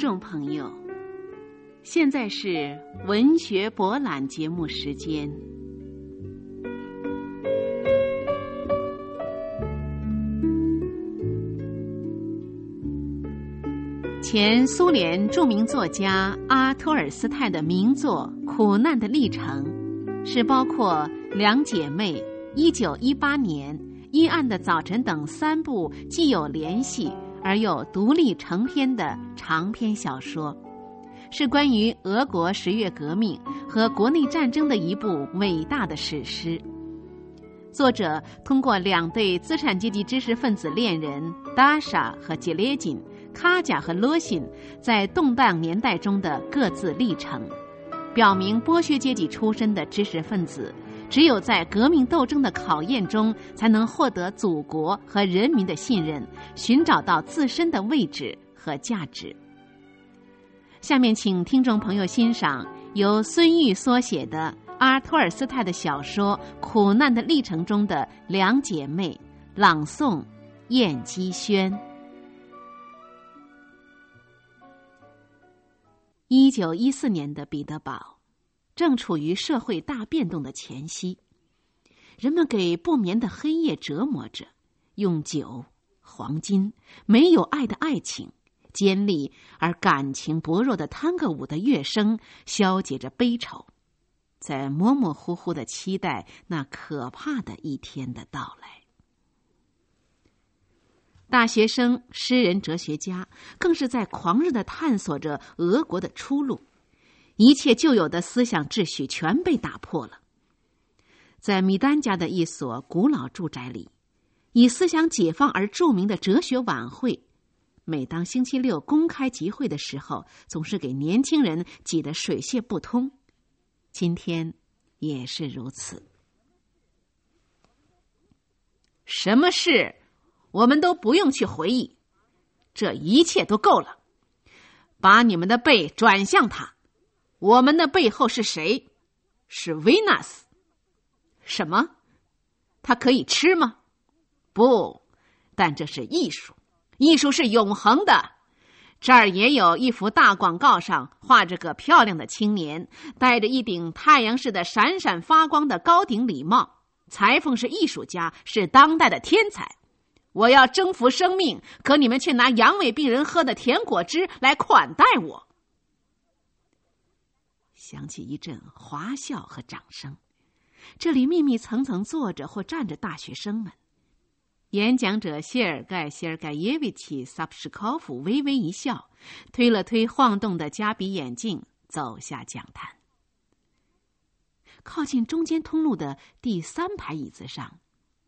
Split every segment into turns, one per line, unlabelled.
众朋友，现在是文学博览节目时间。前苏联著名作家阿托尔斯泰的名作《苦难的历程》，是包括《两姐妹》、一九一八年《阴暗的早晨》等三部既有联系而又独立成篇的长篇小说，是关于俄国十月革命和国内战争的一部伟大的史诗。作者通过两对资产阶级知识分子恋人达莎和杰列金。卡贾和罗辛在动荡年代中的各自历程，表明剥削阶级出身的知识分子，只有在革命斗争的考验中，才能获得祖国和人民的信任，寻找到自身的位置和价值。下面，请听众朋友欣赏由孙玉所写的阿托尔斯泰的小说《苦难的历程》中的两姐妹，朗诵：燕姬轩。一九一四年的彼得堡，正处于社会大变动的前夕。人们给不眠的黑夜折磨着，用酒、黄金、没有爱的爱情、尖利而感情薄弱的探戈舞的乐声，消解着悲愁，在模模糊糊的期待那可怕的一天的到来。大学生、诗人、哲学家，更是在狂热的探索着俄国的出路。一切旧有的思想秩序全被打破了。在米丹家的一所古老住宅里，以思想解放而著名的哲学晚会，每当星期六公开集会的时候，总是给年轻人挤得水泄不通。今天也是如此。什么事？我们都不用去回忆，这一切都够了。把你们的背转向他，我们的背后是谁？是维纳斯。什么？它可以吃吗？不，但这是艺术，艺术是永恒的。这儿也有一幅大广告，上画着个漂亮的青年，戴着一顶太阳似的闪闪发光的高顶礼帽。裁缝是艺术家，是当代的天才。我要征服生命，可你们却拿阳痿病人喝的甜果汁来款待我。响起一阵哗笑和掌声。这里密密层层坐着或站着大学生们。演讲者谢尔盖·谢尔盖耶维奇·萨普什科夫微微一笑，推了推晃动的加比眼镜，走下讲坛。靠近中间通路的第三排椅子上。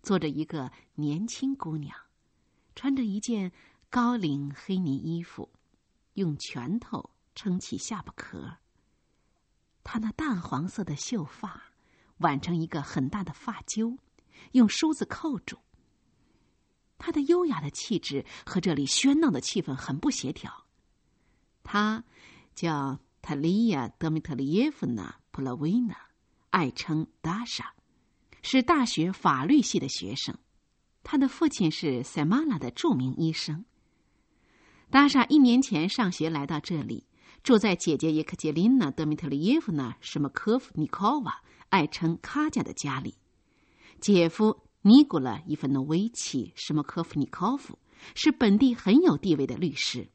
坐着一个年轻姑娘，穿着一件高领黑呢衣服，用拳头撑起下巴壳。她那淡黄色的秀发挽成一个很大的发揪，用梳子扣住。她的优雅的气质和这里喧闹的气氛很不协调。她叫塔利亚·德米特里耶夫娜·普拉维娜，爱称达莎。是大学法律系的学生，他的父亲是塞马拉的著名医生。达莎一年前上学来到这里，住在姐姐叶克捷琳娜·德米特里耶夫娜·什么科夫尼科娃爱称卡家的家里。姐夫尼古拉伊芬诺维奇·什么科夫尼科夫是本地很有地位的律师。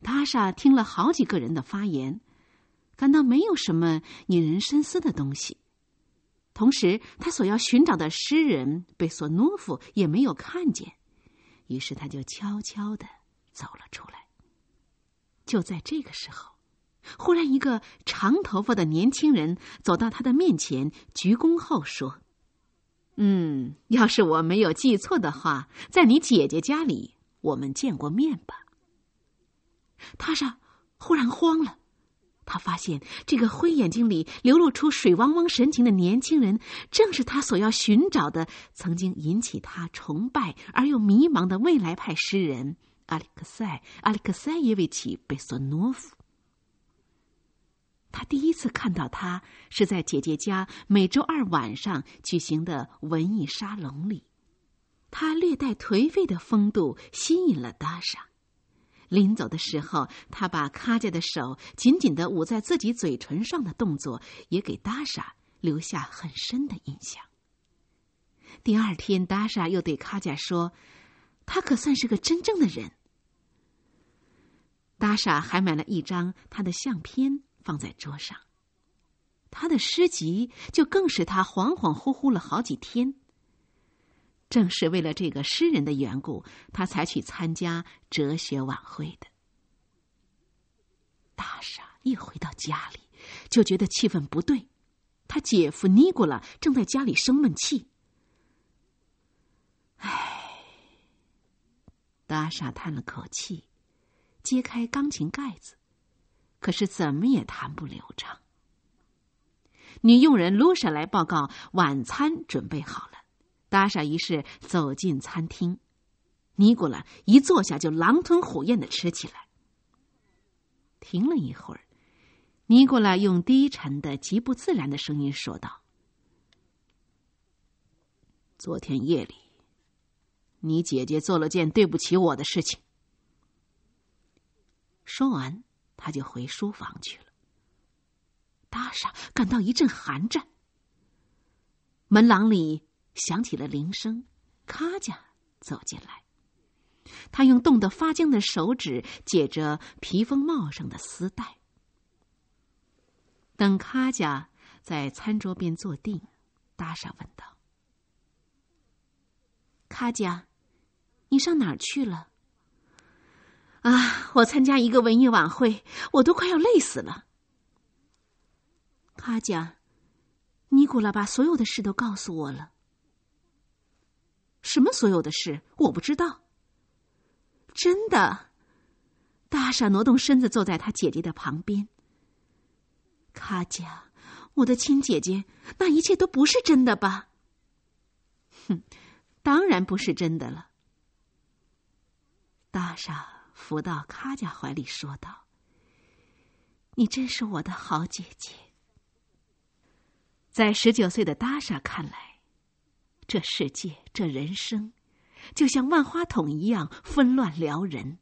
达莎听了好几个人的发言，感到没有什么引人深思的东西。同时，他所要寻找的诗人贝索诺夫也没有看见，于是他就悄悄的走了出来。就在这个时候，忽然一个长头发的年轻人走到他的面前，鞠躬后说：“嗯，要是我没有记错的话，在你姐姐家里我们见过面吧？”他上忽然慌了。他发现这个灰眼睛里流露出水汪汪神情的年轻人，正是他所要寻找的、曾经引起他崇拜而又迷茫的未来派诗人阿里克塞·阿里克塞耶维奇·贝索诺夫。他第一次看到他是在姐姐家每周二晚上举行的文艺沙龙里，他略带颓废的风度吸引了达莎。临走的时候，他把卡佳的手紧紧的捂在自己嘴唇上的动作，也给达莎留下很深的印象。第二天，达莎又对卡佳说：“他可算是个真正的人。”达莎还买了一张他的相片放在桌上。他的诗集就更使他恍恍惚惚了好几天。正是为了这个诗人的缘故，他才去参加哲学晚会的。大傻一回到家里，就觉得气氛不对。他姐夫尼古拉正在家里生闷气。唉，大傻叹了口气，揭开钢琴盖子，可是怎么也弹不流畅。女佣人卢莎来报告，晚餐准备好了。达莎一世走进餐厅，尼古拉一坐下就狼吞虎咽的吃起来。停了一会儿，尼古拉用低沉的、极不自然的声音说道：“昨天夜里，你姐姐做了件对不起我的事情。”说完，他就回书房去了。达莎感到一阵寒战。门廊里。响起了铃声，卡佳走进来。他用冻得发僵的手指解着披风帽上的丝带。等卡佳在餐桌边坐定，达莎问道：“卡佳，你上哪儿去了？”“啊，我参加一个文艺晚会，我都快要累死了。”卡贾，尼古拉把所有的事都告诉我了。什么所有的事我不知道。真的，大傻挪动身子坐在他姐姐的旁边。卡贾，我的亲姐姐，那一切都不是真的吧？哼，当然不是真的了。大傻伏到卡佳怀里说道：“你真是我的好姐姐。”在十九岁的达莎看来。这世界，这人生，就像万花筒一样纷乱撩人。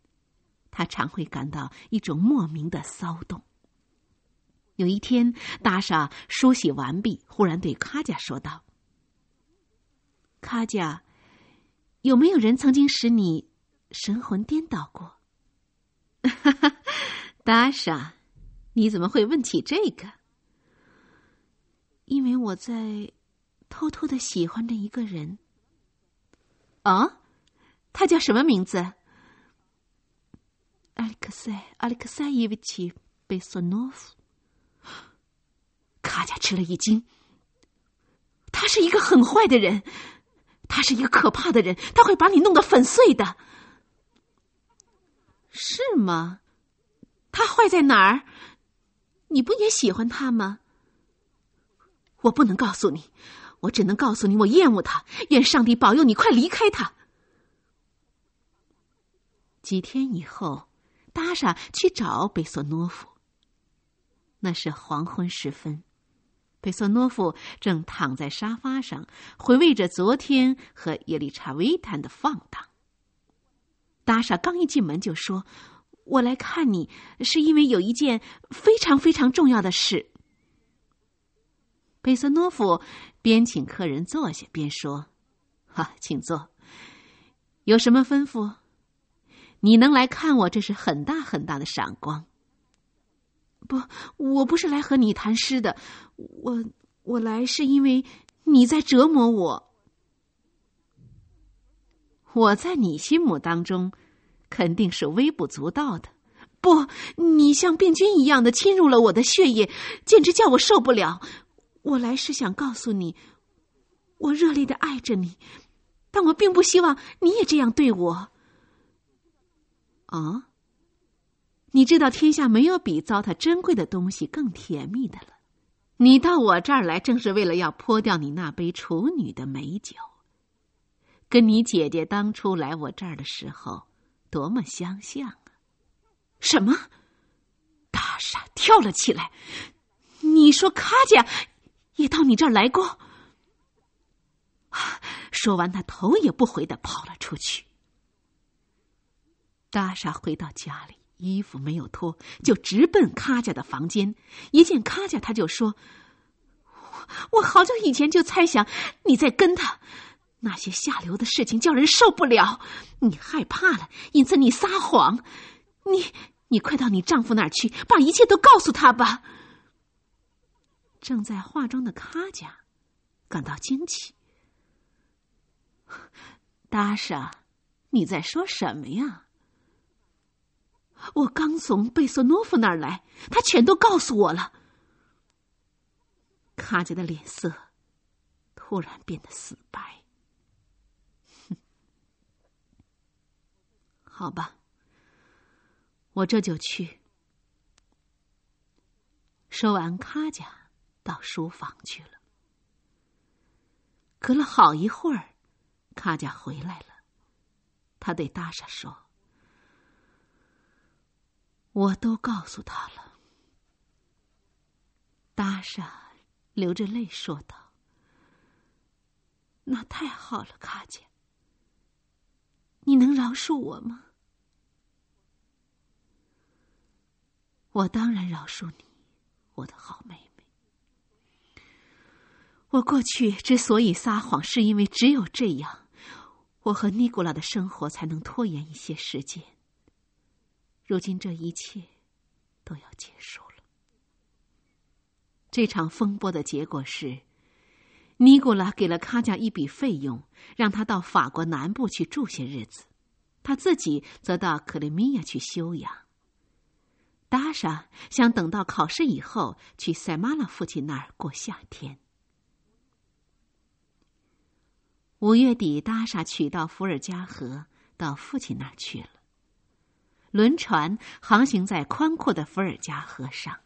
他常会感到一种莫名的骚动。有一天，达莎梳洗完毕，忽然对卡佳说道：“卡佳，有没有人曾经使你神魂颠倒过？” 达莎，你怎么会问起这个？因为我在。偷偷的喜欢着一个人。啊，他叫什么名字？阿里克塞·阿里克塞耶维奇·贝索诺夫。卡佳吃了一惊。他是一个很坏的人，他是一个可怕的人，他会把你弄得粉碎的。是吗？他坏在哪儿？你不也喜欢他吗？我不能告诉你。我只能告诉你，我厌恶他。愿上帝保佑你，快离开他。几天以后，达莎去找贝索诺夫。那是黄昏时分，贝索诺夫正躺在沙发上，回味着昨天和叶丽查维谈的放荡。达莎刚一进门就说：“我来看你，是因为有一件非常非常重要的事。”贝瑟诺夫边请客人坐下边说：“哈，请坐。有什么吩咐？你能来看我，这是很大很大的闪光。不，我不是来和你谈诗的，我我来是因为你在折磨我。我在你心目当中肯定是微不足道的。不，你像病菌一样的侵入了我的血液，简直叫我受不了。”我来是想告诉你，我热烈的爱着你，但我并不希望你也这样对我。啊，你知道天下没有比糟蹋珍贵的东西更甜蜜的了。你到我这儿来，正是为了要泼掉你那杯处女的美酒，跟你姐姐当初来我这儿的时候多么相像啊！什么？大傻跳了起来。你说卡佳？也到你这儿来过。说完，他头也不回的跑了出去。达莎回到家里，衣服没有脱，就直奔卡家的房间。一见卡家，他就说：“我好久以前就猜想你在跟他，那些下流的事情叫人受不了。你害怕了，因此你撒谎。你，你快到你丈夫那儿去，把一切都告诉他吧。”正在化妆的卡佳感到惊奇：“达莎，你在说什么呀？”我刚从贝索诺夫那儿来，他全都告诉我了。卡姐的脸色突然变得死白。好吧，我这就去。说完，卡贾到书房去了。隔了好一会儿，卡贾回来了，他对达莎说。我都告诉他了。达莎流着泪说道：“那太好了，卡姐，你能饶恕我吗？”我当然饶恕你，我的好妹妹。我过去之所以撒谎，是因为只有这样，我和尼古拉的生活才能拖延一些时间。如今这一切都要结束了。这场风波的结果是，尼古拉给了卡贾一笔费用，让他到法国南部去住些日子，他自己则到克里米亚去休养。达莎想等到考试以后去塞马拉父亲那儿过夏天。五月底，达莎取到伏尔加河，到父亲那儿去了。轮船航行在宽阔的伏尔加河上，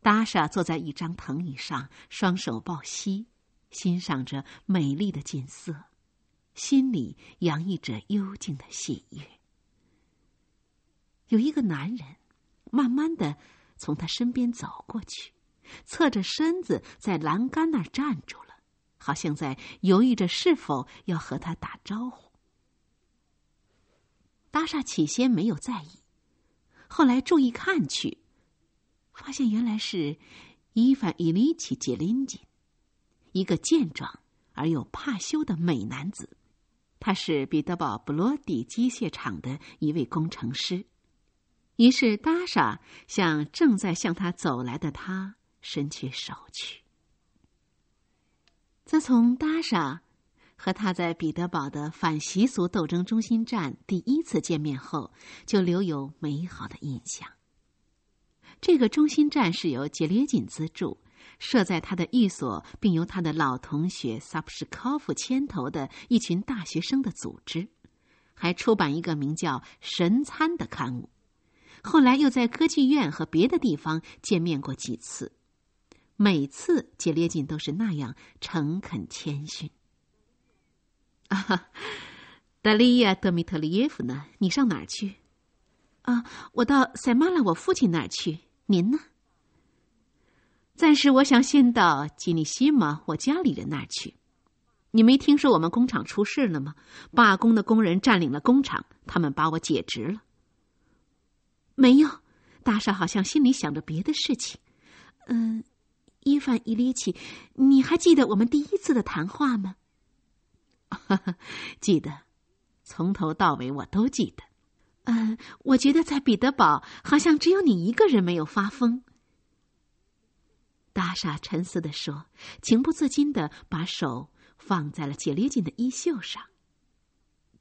达莎坐在一张藤椅上，双手抱膝，欣赏着美丽的景色，心里洋溢着幽静的喜悦。有一个男人慢慢的从他身边走过去，侧着身子在栏杆那儿站住了，好像在犹豫着是否要和他打招呼。达莎起先没有在意，后来注意看去，发现原来是伊凡伊里奇杰林金，一个健壮而又怕羞的美男子。他是彼得堡布罗迪机械厂的一位工程师。于是达莎向正在向他走来的他伸去手去。自从达莎。和他在彼得堡的反习俗斗争中心站第一次见面后，就留有美好的印象。这个中心站是由杰列锦资助，设在他的寓所，并由他的老同学萨普什科夫牵头的一群大学生的组织，还出版一个名叫《神餐》的刊物。后来又在歌剧院和别的地方见面过几次，每次杰列锦都是那样诚恳谦逊。啊哈，达利亚·德米特里耶夫呢？你上哪儿去？啊，我到塞马拉我父亲那儿去。您呢？暂时我想先到基尼西玛我家里人那儿去。你没听说我们工厂出事了吗？罢工的工人占领了工厂，他们把我解职了。没有，大少好像心里想着别的事情。嗯，伊凡伊里奇，你还记得我们第一次的谈话吗？哈 哈记得，从头到尾我都记得。嗯，我觉得在彼得堡好像只有你一个人没有发疯。大傻沉思的说，情不自禁的把手放在了杰列金的衣袖上。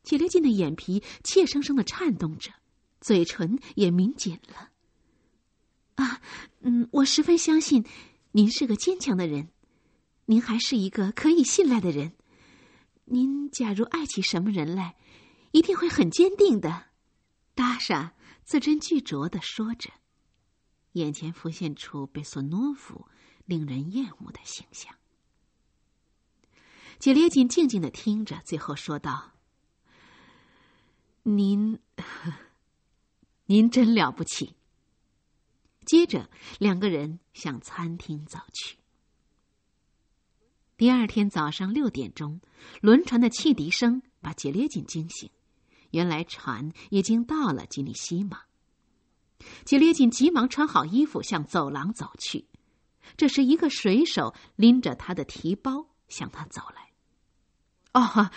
杰列金的眼皮怯生生的颤动着，嘴唇也抿紧了。啊，嗯，我十分相信您是个坚强的人，您还是一个可以信赖的人。您假如爱起什么人来，一定会很坚定的。达莎字斟句酌的说着，眼前浮现出贝索诺夫令人厌恶的形象。杰列金静静的听着，最后说道：“您，您真了不起。”接着，两个人向餐厅走去。第二天早上六点钟，轮船的汽笛声把杰列金惊醒，原来船已经到了吉尼西马。杰列金急忙穿好衣服，向走廊走去。这时，一个水手拎着他的提包向他走来。“哦，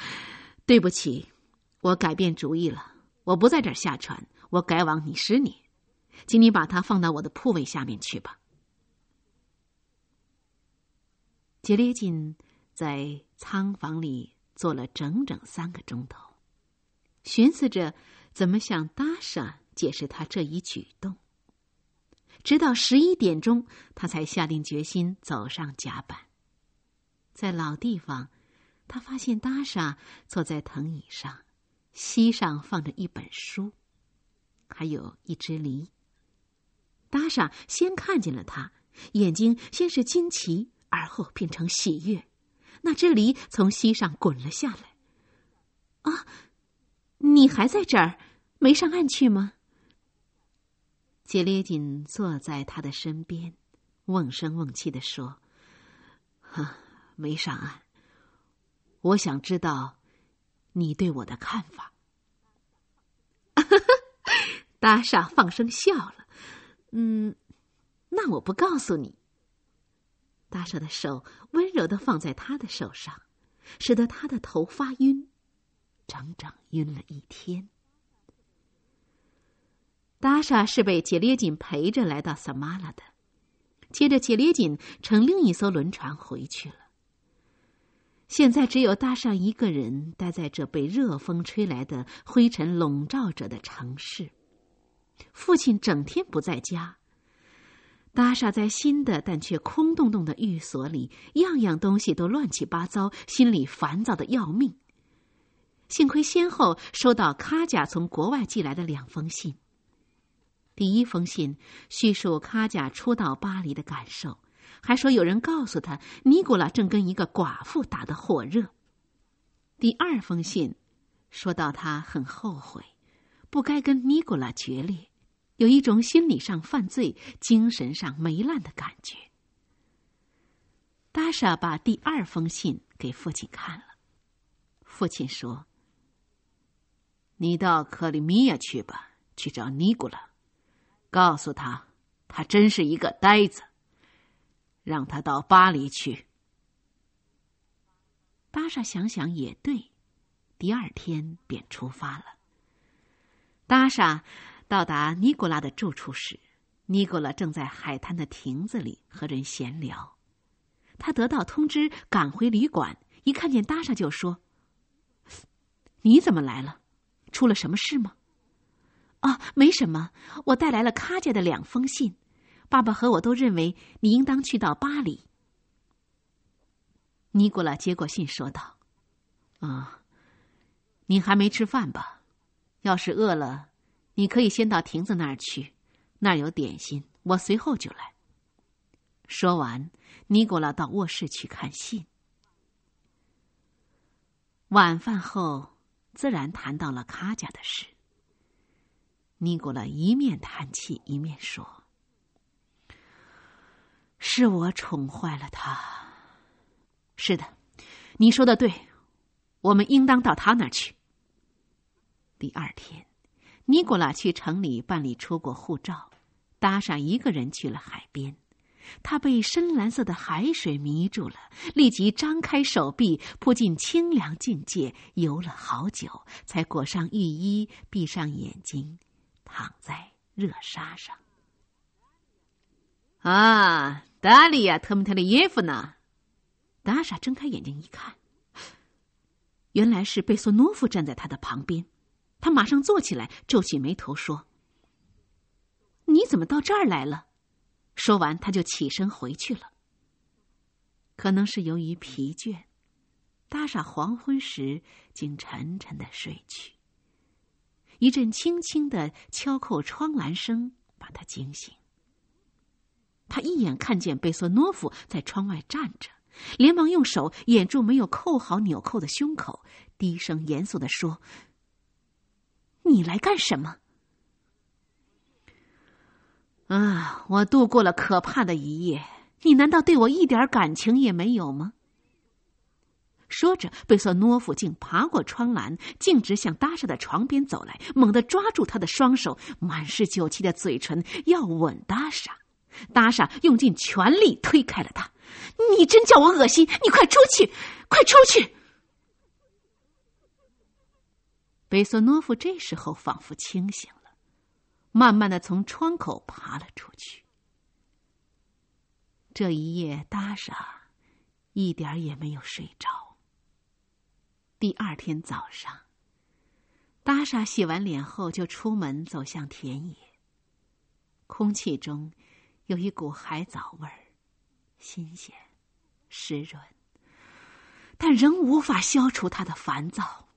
对不起，我改变主意了，我不在这儿下船，我改往你十年，请你把它放到我的铺位下面去吧。”杰列金在仓房里坐了整整三个钟头，寻思着怎么向达莎解释他这一举动。直到十一点钟，他才下定决心走上甲板。在老地方，他发现达莎坐在藤椅上，膝上放着一本书，还有一只梨。达莎先看见了他，眼睛先是惊奇。而后变成喜悦，那只梨从膝上滚了下来。啊，你还在这儿，没上岸去吗？杰列金坐在他的身边，瓮声瓮气的说：“哈，没上岸。我想知道你对我的看法。”达莎放声笑了。嗯，那我不告诉你。大傻的手温柔的放在他的手上，使得他的头发晕，整整晕了一天。达莎是被杰列锦陪着来到萨马拉的，接着杰列锦乘另一艘轮船回去了。现在只有达莎一个人待在这被热风吹来的灰尘笼罩着的城市，父亲整天不在家。达莎在新的但却空洞洞的寓所里，样样东西都乱七八糟，心里烦躁的要命。幸亏先后收到卡贾从国外寄来的两封信。第一封信叙述卡贾初到巴黎的感受，还说有人告诉他尼古拉正跟一个寡妇打得火热。第二封信说到他很后悔，不该跟尼古拉决裂。有一种心理上犯罪、精神上糜烂的感觉。达莎把第二封信给父亲看了，父亲说：“你到克里米亚去吧，去找尼古拉，告诉他，他真是一个呆子，让他到巴黎去。”达莎想想也对，第二天便出发了。达莎。到达尼古拉的住处时，尼古拉正在海滩的亭子里和人闲聊。他得到通知，赶回旅馆，一看见达莎就说：“你怎么来了？出了什么事吗？”“啊，没什么，我带来了卡家的两封信。爸爸和我都认为你应当去到巴黎。”尼古拉接过信说道：“啊，你还没吃饭吧？要是饿了。”你可以先到亭子那儿去，那儿有点心，我随后就来。说完，尼古拉到卧室去看信。晚饭后，自然谈到了卡家的事。尼古拉一面叹气，一面说：“是我宠坏了他。是的，你说的对，我们应当到他那儿去。”第二天。尼古拉去城里办理出国护照，搭上一个人去了海边。他被深蓝色的海水迷住了，立即张开手臂扑进清凉境界，游了好久，才裹上浴衣，闭上眼睛，躺在热沙上。啊，达利亚·特姆特里耶夫呢？达莎睁开眼睛一看，原来是贝索诺夫站在他的旁边。他马上坐起来，皱起眉头说：“你怎么到这儿来了？”说完，他就起身回去了。可能是由于疲倦，搭上黄昏时竟沉沉的睡去。一阵轻轻的敲扣窗栏声把他惊醒。他一眼看见贝索诺夫在窗外站着，连忙用手掩住没有扣好纽扣的胸口，低声严肃的说。你来干什么？啊！我度过了可怕的一夜。你难道对我一点感情也没有吗？说着，贝索诺夫竟爬过窗栏，径直向达莎的床边走来，猛地抓住他的双手，满是酒气的嘴唇要吻达莎。达莎用尽全力推开了他。“你真叫我恶心！你快出去，快出去！”贝索诺夫这时候仿佛清醒了，慢慢的从窗口爬了出去。这一夜，达莎一点也没有睡着。第二天早上，达莎洗完脸后就出门走向田野。空气中有一股海藻味儿，新鲜、湿润，但仍无法消除他的烦躁。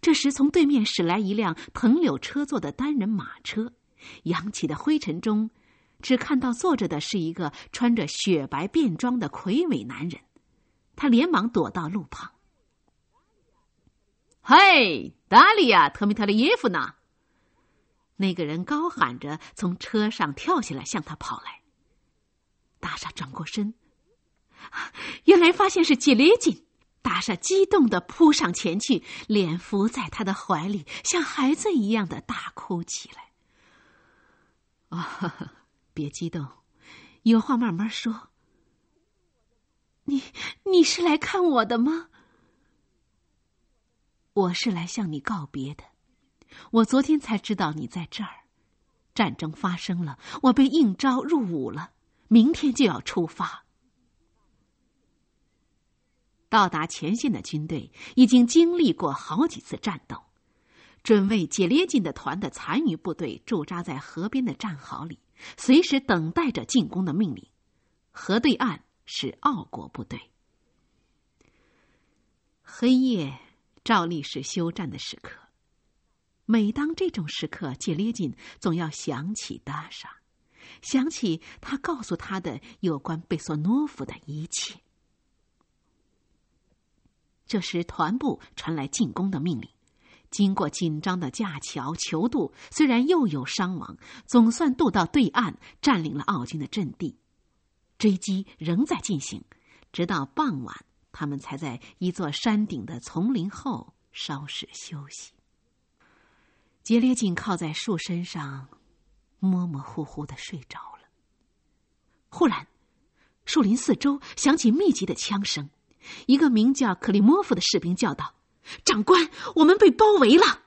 这时，从对面驶来一辆藤柳车座的单人马车，扬起的灰尘中，只看到坐着的是一个穿着雪白便装的魁伟男人。他连忙躲到路旁。嘿，达利亚·特米特里耶夫呢？那个人高喊着从车上跳下来，向他跑来。达莎转过身，原来发现是杰列金。达莎激动的扑上前去，脸伏在他的怀里，像孩子一样的大哭起来。啊，别激动，有话慢慢说。你你是来看我的吗？我是来向你告别的。我昨天才知道你在这儿。战争发生了，我被应召入伍了，明天就要出发。到达前线的军队已经经历过好几次战斗，准备解列进的团的残余部队驻扎在河边的战壕里，随时等待着进攻的命令。河对岸是奥国部队。黑夜。照例是休战的时刻。每当这种时刻，杰列金总要想起达莎，想起他告诉他的有关贝索诺夫的一切。这时，团部传来进攻的命令。经过紧张的架桥求渡，虽然又有伤亡，总算渡到对岸，占领了奥军的阵地。追击仍在进行，直到傍晚。他们才在一座山顶的丛林后稍事休息。杰列金靠在树身上，模模糊糊的睡着了。忽然，树林四周响起密集的枪声，一个名叫克里莫夫的士兵叫道：“长官，我们被包围了！”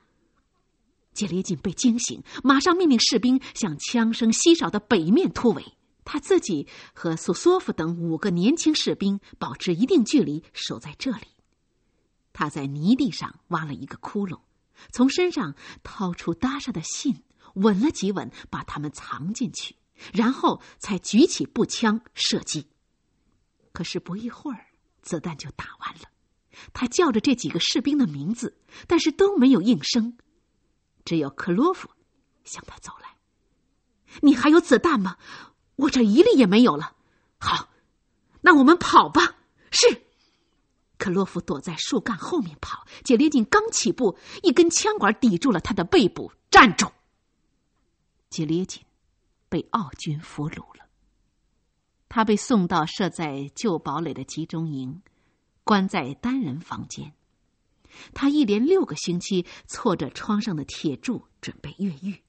杰列金被惊醒，马上命令士兵向枪声稀少的北面突围。他自己和苏索夫等五个年轻士兵保持一定距离，守在这里。他在泥地上挖了一个窟窿，从身上掏出搭上的信，吻了几吻，把它们藏进去，然后才举起步枪射击。可是不一会儿，子弹就打完了。他叫着这几个士兵的名字，但是都没有应声。只有克洛夫向他走来：“你还有子弹吗？”我这一粒也没有了。好，那我们跑吧。是，克洛夫躲在树干后面跑。杰列金刚起步，一根枪管抵住了他的背部。站住！杰列金被奥军俘虏了。他被送到设在旧堡垒的集中营，关在单人房间。他一连六个星期挫着窗上的铁柱，准备越狱。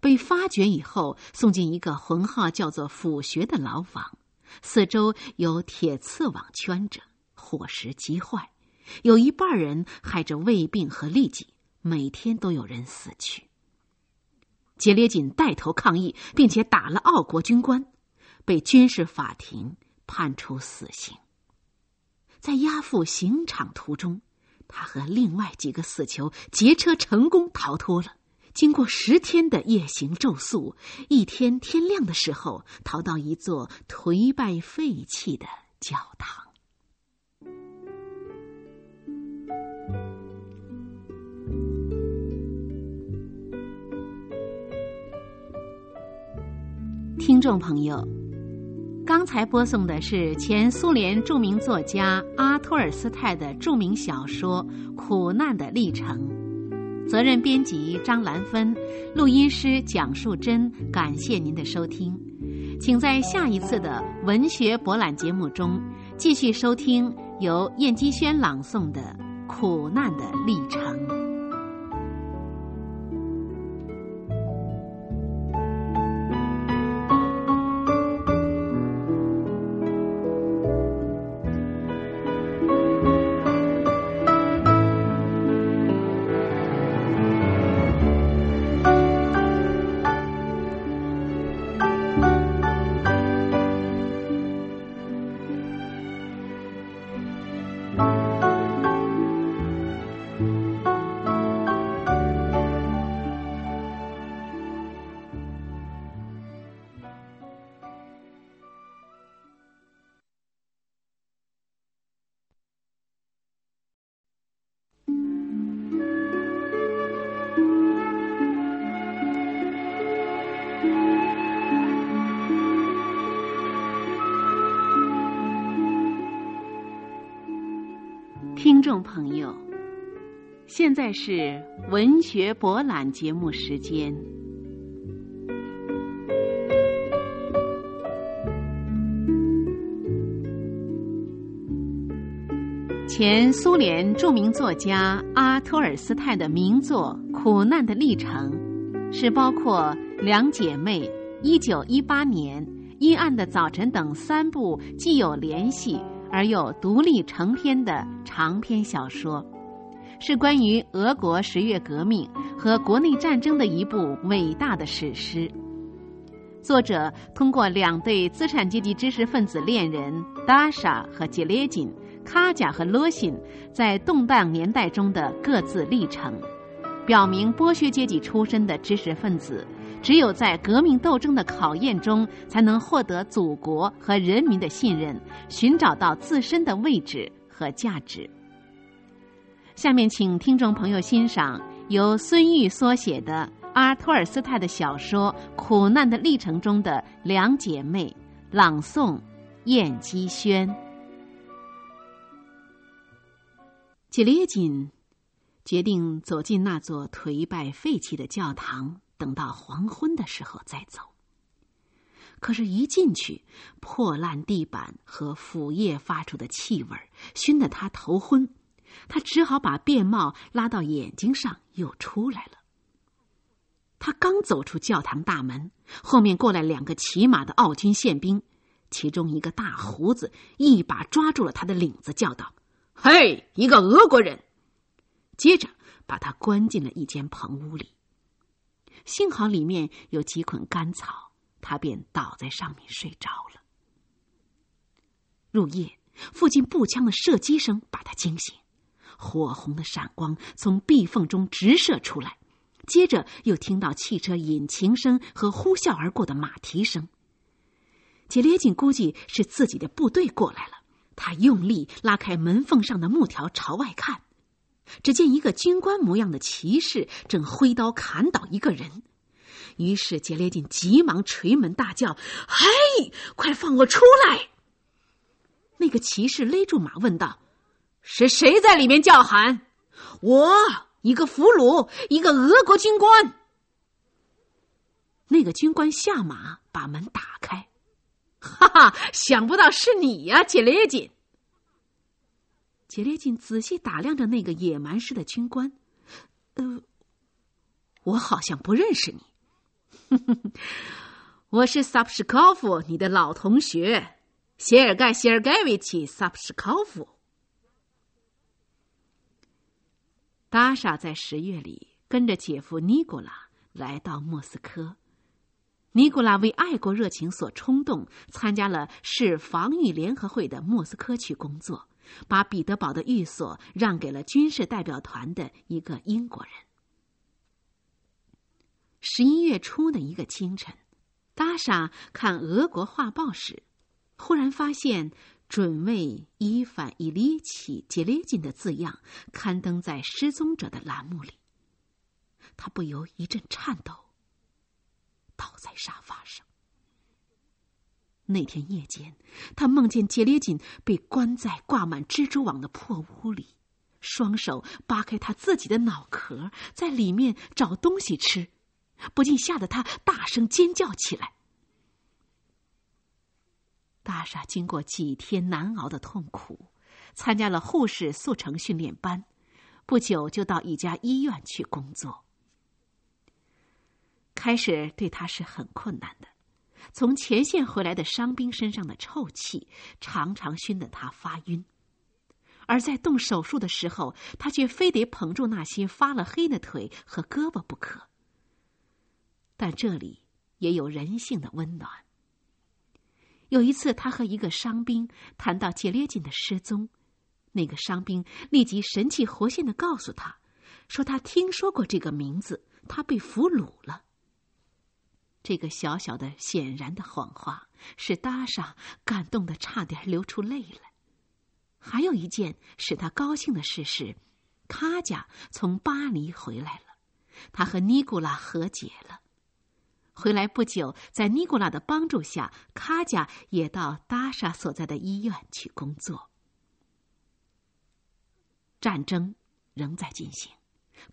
被发掘以后，送进一个浑号叫做“府穴”的牢房，四周有铁刺网圈着，伙食极坏，有一半人害着胃病和痢疾，每天都有人死去。杰列锦带头抗议，并且打了奥国军官，被军事法庭判处死刑。在押赴刑场途中，他和另外几个死囚劫车成功逃脱了。经过十天的夜行昼宿，一天天亮的时候，逃到一座颓败废弃的教堂。听众朋友，刚才播送的是前苏联著名作家阿托尔斯泰的著名小说《苦难的历程》。责任编辑张兰芬，录音师蒋树珍。感谢您的收听，请在下一次的文学博览节目中继续收听由燕姬轩朗诵的《苦难的历程》。众朋友，现在是文学博览节目时间。前苏联著名作家阿托尔斯泰的名作《苦难的历程》，是包括《两姐妹》《一九一八年》《阴暗的早晨》等三部既有联系。而又独立成篇的长篇小说，是关于俄国十月革命和国内战争的一部伟大的史诗。作者通过两对资产阶级知识分子恋人达莎和杰列金、卡贾和罗辛在动荡年代中的各自历程，表明剥削阶级出身的知识分子。只有在革命斗争的考验中，才能获得祖国和人民的信任，寻找到自身的位置和价值。下面，请听众朋友欣赏由孙玉所写的阿托尔斯泰的小说《苦难的历程》中的两姐妹朗诵：燕姬轩。杰列金决定走进那座颓败废弃的教堂。等到黄昏的时候再走。可是，一进去，破烂地板和腐叶发出的气味熏得他头昏，他只好把便帽拉到眼睛上，又出来了。他刚走出教堂大门，后面过来两个骑马的奥军宪兵，其中一个大胡子一把抓住了他的领子，叫道：“嘿，一个俄国人！”接着把他关进了一间棚屋里。幸好里面有几捆干草，他便倒在上面睡着了。入夜，附近步枪的射击声把他惊醒，火红的闪光从壁缝中直射出来，接着又听到汽车引擎声和呼啸而过的马蹄声。杰列金估计是自己的部队过来了，他用力拉开门缝上的木条，朝外看。只见一个军官模样的骑士正挥刀砍倒一个人，于是杰列金急忙捶门大叫：“嘿，快放我出来！”那个骑士勒住马问道：“是谁在里面叫喊？”“我，一个俘虏，一个俄国军官。”那个军官下马把门打开，“哈哈，想不到是你呀，杰列金。”杰列金仔细打量着那个野蛮式的军官，呃，我好像不认识你。我是萨普什科夫，你的老同学，谢尔盖·谢尔盖维奇·萨普什科夫。达莎在十月里跟着姐夫尼古拉来到莫斯科。尼古拉为爱国热情所冲动，参加了市防御联合会的莫斯科区工作。把彼得堡的寓所让给了军事代表团的一个英国人。十一月初的一个清晨，达莎看俄国画报时，忽然发现“准尉伊凡·伊里奇·杰列金”的字样刊登在失踪者的栏目里，他不由一阵颤抖，倒在沙发上。那天夜间，他梦见杰列金被关在挂满蜘蛛网的破屋里，双手扒开他自己的脑壳，在里面找东西吃，不禁吓得他大声尖叫起来。大傻经过几天难熬的痛苦，参加了护士速成训练班，不久就到一家医院去工作。开始对他是很困难的，从前线回来的伤兵身上的臭气常常熏得他发晕，而在动手术的时候，他却非得捧住那些发了黑的腿和胳膊不可。但这里也有人性的温暖。有一次，他和一个伤兵谈到杰列金的失踪，那个伤兵立即神气活现的告诉他，说他听说过这个名字，他被俘虏了。这个小小的、显然的谎话，使达莎感动的差点流出泪来。还有一件使他高兴的事是，卡贾从巴黎回来了，他和尼古拉和解了。回来不久，在尼古拉的帮助下，卡贾也到达莎所在的医院去工作。战争仍在进行，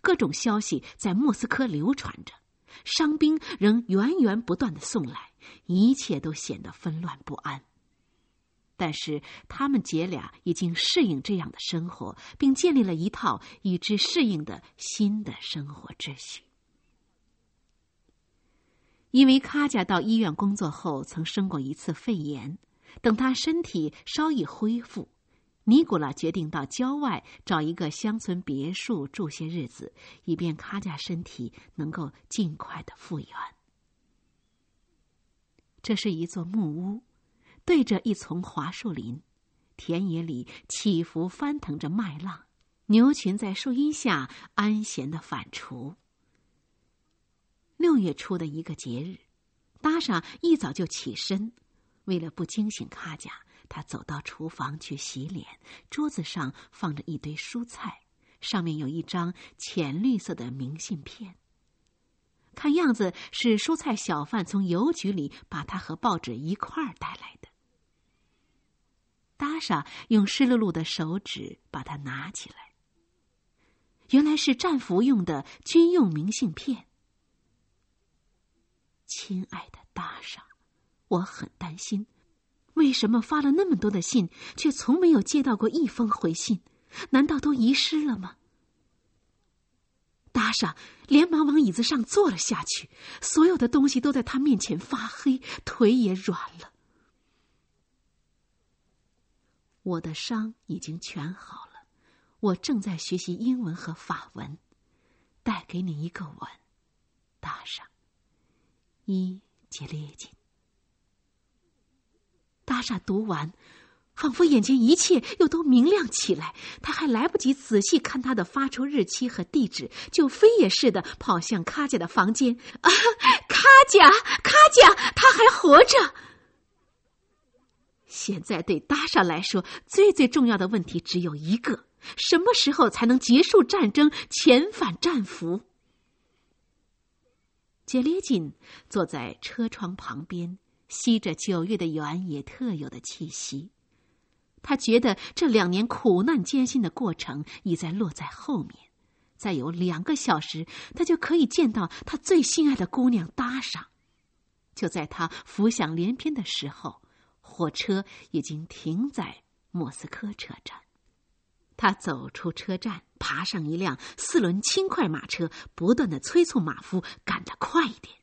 各种消息在莫斯科流传着，伤兵仍源源不断的送来，一切都显得纷乱不安。但是他们姐俩已经适应这样的生活，并建立了一套与之适应的新的生活秩序。因为卡贾到医院工作后曾生过一次肺炎，等他身体稍一恢复，尼古拉决定到郊外找一个乡村别墅住些日子，以便卡贾身体能够尽快的复原。这是一座木屋，对着一丛桦树林，田野里起伏翻腾着麦浪，牛群在树荫下安闲的反刍。六月初的一个节日，达莎一早就起身，为了不惊醒卡贾，他走到厨房去洗脸。桌子上放着一堆蔬菜，上面有一张浅绿色的明信片。看样子是蔬菜小贩从邮局里把它和报纸一块儿带来的。达莎用湿漉漉的手指把它拿起来，原来是战俘用的军用明信片。亲爱的大傻，我很担心，为什么发了那么多的信，却从没有接到过一封回信？难道都遗失了吗？达莎连忙往椅子上坐了下去，所有的东西都在他面前发黑，腿也软了。我的伤已经全好了，我正在学习英文和法文，带给你一个吻，大傻。一杰列金，达莎读完，仿佛眼前一切又都明亮起来。他还来不及仔细看他的发出日期和地址，就飞也似的跑向卡贾的房间。啊，卡贾，卡贾，他还活着！现在对达莎来说，最最重要的问题只有一个：什么时候才能结束战争，遣返战俘？杰列金坐在车窗旁边，吸着九月的原野特有的气息。他觉得这两年苦难艰辛的过程已在落在后面，再有两个小时，他就可以见到他最心爱的姑娘搭上。就在他浮想联翩的时候，火车已经停在莫斯科车站。他走出车站，爬上一辆四轮轻快马车，不断的催促马夫赶得快一点。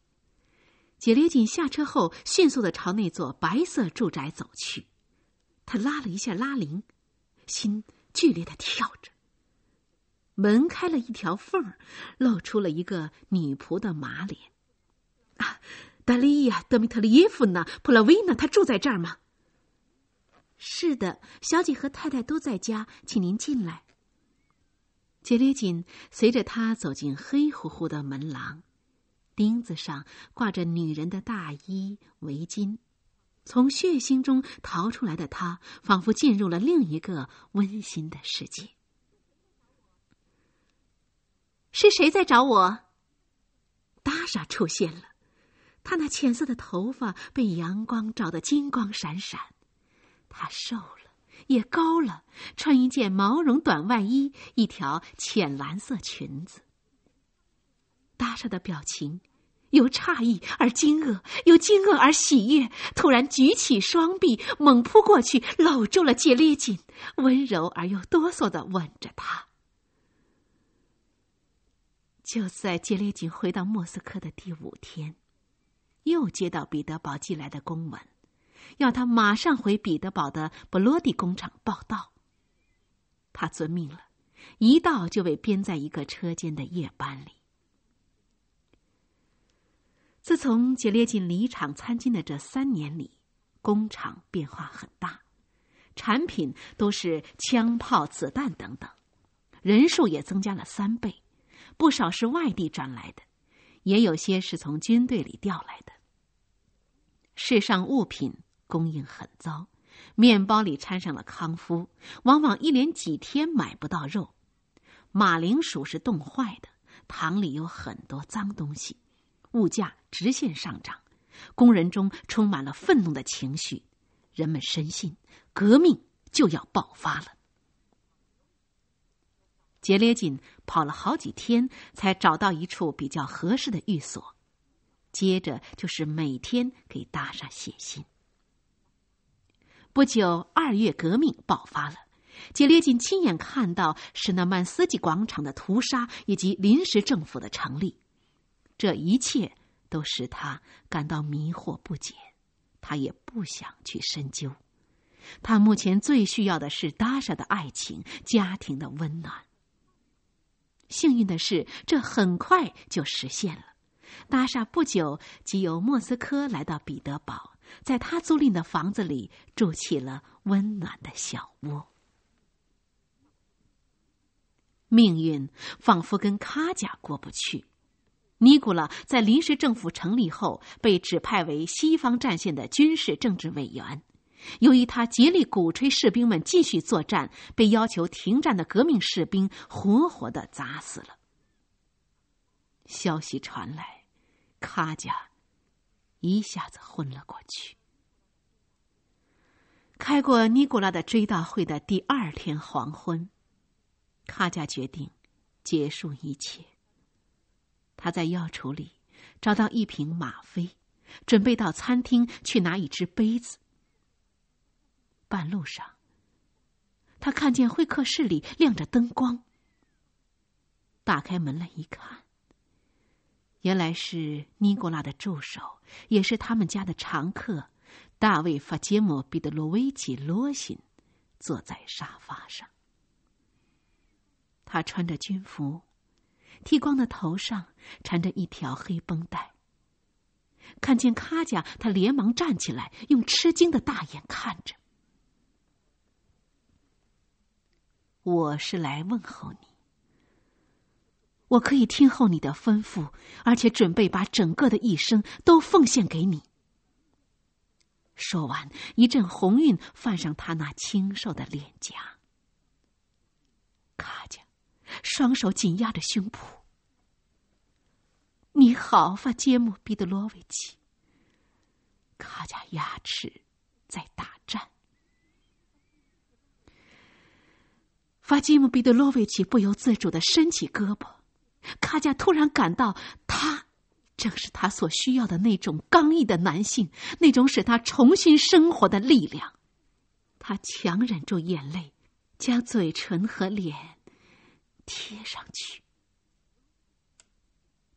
杰列金下车后，迅速的朝那座白色住宅走去。他拉了一下拉铃，心剧烈的跳着。门开了一条缝儿露出了一个女仆的马脸。啊，达利亚·德米特里耶夫娜·普拉维娜，她住在这儿吗？是的，小姐和太太都在家，请您进来。杰列金随着他走进黑乎乎的门廊，钉子上挂着女人的大衣、围巾。从血腥中逃出来的他，仿佛进入了另一个温馨的世界。是谁在找我？达莎出现了，她那浅色的头发被阳光照得金光闪闪。她瘦了，也高了，穿一件毛绒短外衣，一条浅蓝色裙子。达莎的表情由诧异而惊愕，由惊愕而喜悦，突然举起双臂，猛扑过去，搂住了杰列锦，温柔而又哆嗦的吻着他。就在杰列锦回到莫斯科的第五天，又接到彼得堡寄来的公文，要他马上回彼得堡的布罗迪工厂报道。他遵命了，一到就被编在一个车间的夜班里。自从杰列锦离场参军的这三年里，工厂变化很大，产品都是枪炮、子弹等等，人数也增加了三倍，不少是外地转来的，也有些是从军队里调来的。世上物品供应很糟，面包里掺上了康夫，往往一连几天买不到肉，马铃薯是冻坏的，糖里有很多脏东西。物价直线上涨，工人中充满了愤怒的情绪，人们深信革命就要爆发了。杰列锦跑了好几天，才找到一处比较合适的寓所，接着就是每天给大厦写信。不久，二月革命爆发了，杰列锦亲眼看到史纳曼斯基广场的屠杀以及临时政府的成立。这一切都使他感到迷惑不解，他也不想去深究。他目前最需要的是达莎的爱情、家庭的温暖。幸运的是，这很快就实现了。达莎不久即由莫斯科来到彼得堡，在他租赁的房子里住起了温暖的小窝。命运仿佛跟卡贾过不去。尼古拉在临时政府成立后被指派为西方战线的军事政治委员。由于他竭力鼓吹士兵们继续作战，被要求停战的革命士兵活活的砸死了。消息传来，卡贾一下子昏了过去。开过尼古拉的追悼会的第二天黄昏，卡贾决定结束一切。他在药橱里找到一瓶吗啡，准备到餐厅去拿一只杯子。半路上，他看见会客室里亮着灯光。打开门来一看，原来是尼古拉的助手，也是他们家的常客大卫·法杰姆·彼得罗维奇·罗辛坐在沙发上。他穿着军服。剃光的头上缠着一条黑绷带。看见卡贾，他连忙站起来，用吃惊的大眼看着。我是来问候你。我可以听候你的吩咐，而且准备把整个的一生都奉献给你。说完，一阵红晕泛上他那清瘦的脸颊。卡贾。双手紧压着胸脯。你好，法杰姆·彼得罗维奇。卡贾牙齿在打颤。法基姆·彼得罗维奇不由自主的伸起胳膊。卡贾突然感到，他正是他所需要的那种刚毅的男性，那种使他重新生活的力量。他强忍住眼泪，将嘴唇和脸。贴上去。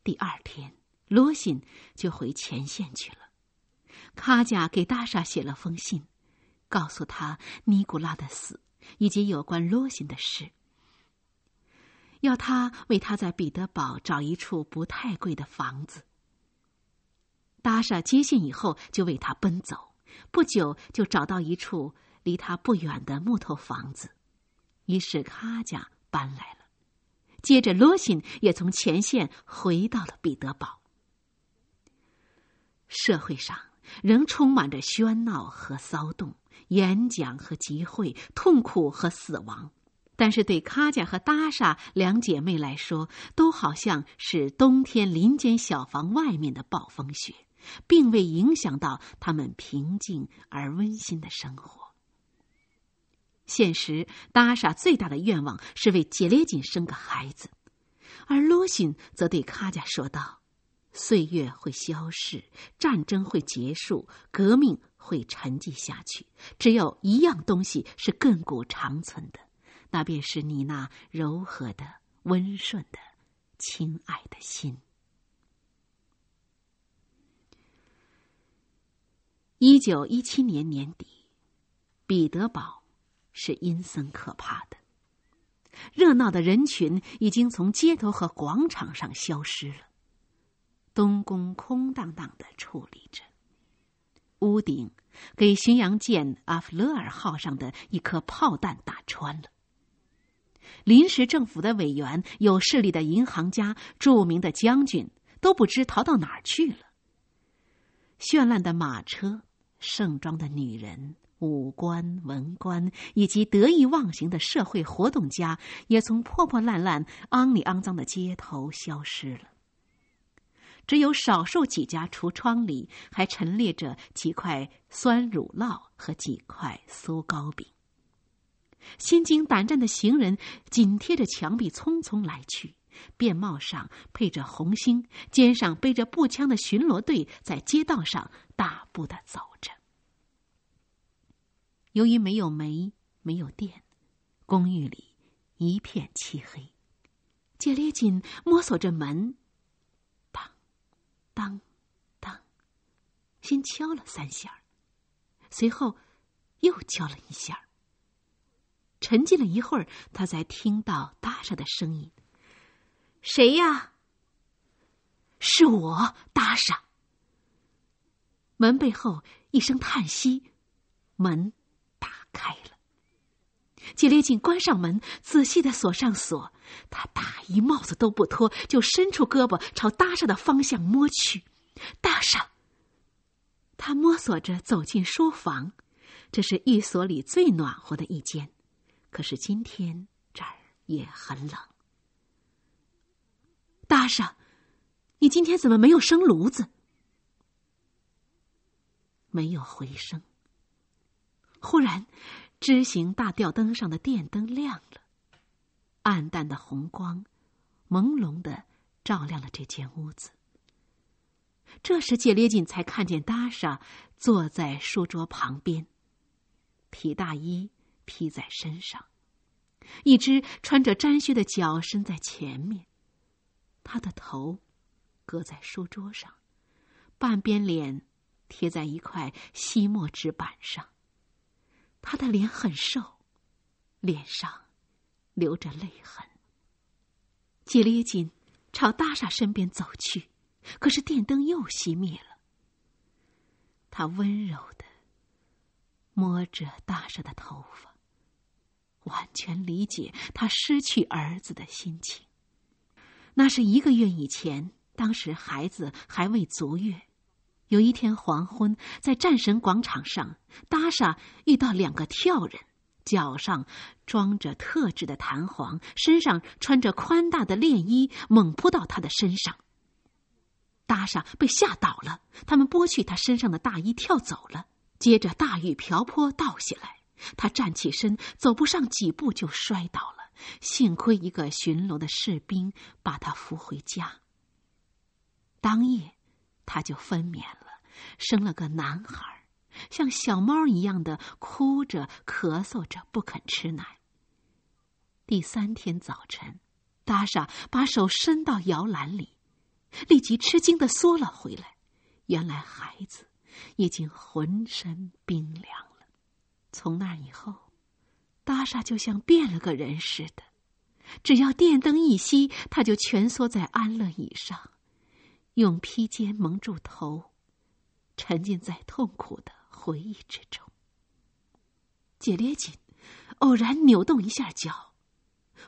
第二天，罗辛就回前线去了。卡贾给大莎写了封信，告诉他尼古拉的死以及有关罗辛的事，要他为他在彼得堡找一处不太贵的房子。达莎接信以后就为他奔走，不久就找到一处离他不远的木头房子，于是卡贾搬来。接着，罗辛也从前线回到了彼得堡。社会上仍充满着喧闹和骚动，演讲和集会，痛苦和死亡。但是，对卡贾和达莎两姐妹来说，都好像是冬天林间小房外面的暴风雪，并未影响到他们平静而温馨的生活。现实，达莎最大的愿望是为杰列锦生个孩子，而罗辛则对卡贾说道：“岁月会消逝，战争会结束，革命会沉寂下去。只有一样东西是亘古长存的，那便是你那柔和的、温顺的、亲爱的心。一九一七年年底，彼得堡是阴森可怕的，热闹的人群已经从街头和广场上消失了。东宫空荡荡的矗立着，屋顶给巡洋舰阿弗勒尔号上的一颗炮弹打穿了。临时政府的委员、有势力的银行家、著名的将军都不知逃到哪儿去了。绚烂的马车、盛装的女人、武官、文官以及得意忘形的社会活动家，也从破破烂烂、肮里肮脏的街头消失了。只有少数几家橱窗里还陈列着几块酸乳酪和几块酥糕饼。心惊胆战的行人紧贴着墙壁匆匆来去，便帽上配着红星，肩上背着步枪的巡逻队在街道上大步的走着。由于没有煤，没有电，公寓里一片漆黑。杰列金摸索着门。当，当，当先敲了三下，随后又敲了一下。沉寂了一会儿，他才听到达莎的声音：“谁呀？”“是我，达莎。”门背后一声叹息，门开了。杰列金关上门，仔细的锁上锁。他大衣帽子都不脱，就伸出胳膊朝搭上的方向摸去。搭上。他摸索着走进书房，这是寓所里最暖和的一间。可是今天这儿也很冷。搭上，你今天怎么没有生炉子？没有回声。忽然。枝形大吊灯上的电灯亮了，暗淡的红光，朦胧的照亮了这间屋子。这时，杰列金才看见达莎坐在书桌旁边，皮大衣披在身上，一只穿着毡靴的脚伸在前面，他的头搁在书桌上，半边脸贴在一块吸墨纸板上。他的脸很瘦，脸上流着泪痕。杰列金朝达莎身边走去，可是电灯又熄灭了。他温柔的摸着达莎的头发，完全理解他失去儿子的心情。那是一个月以前，当时孩子还未足月。有一天黄昏，在战神广场上，达莎遇到两个跳人，脚上装着特制的弹簧，身上穿着宽大的练衣，猛扑到他的身上。达莎被吓倒了，他们剥去他身上的大衣，跳走了。接着大雨瓢泼倒下来，他站起身，走不上几步就摔倒了。幸亏一个巡逻的士兵把他扶回家。当夜。他就分娩了，生了个男孩，像小猫一样的哭着、咳嗽着，不肯吃奶。第三天早晨，达莎把手伸到摇篮里，立即吃惊的缩了回来。原来孩子已经浑身冰凉了。从那以后，达莎就像变了个人似的，只要电灯一熄，他就蜷缩在安乐椅上。用披肩蒙住头，沉浸在痛苦的回忆之中。杰列金偶然扭动一下脚，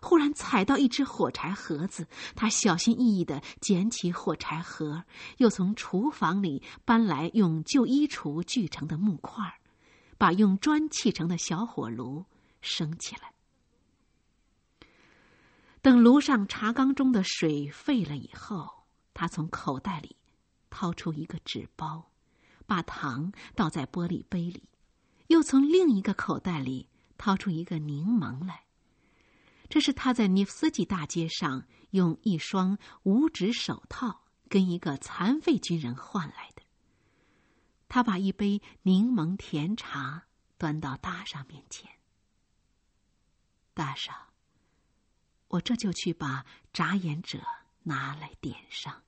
忽然踩到一只火柴盒子。他小心翼翼的捡起火柴盒，又从厨房里搬来用旧衣橱锯成的木块，把用砖砌成的小火炉升起来。等炉上茶缸中的水沸了以后。他从口袋里掏出一个纸包，把糖倒在玻璃杯里，又从另一个口袋里掏出一个柠檬来。这是他在涅夫斯基大街上用一双五指手套跟一个残废军人换来的。他把一杯柠檬甜茶端到大傻面前。大傻，我这就去把眨眼者拿来点上。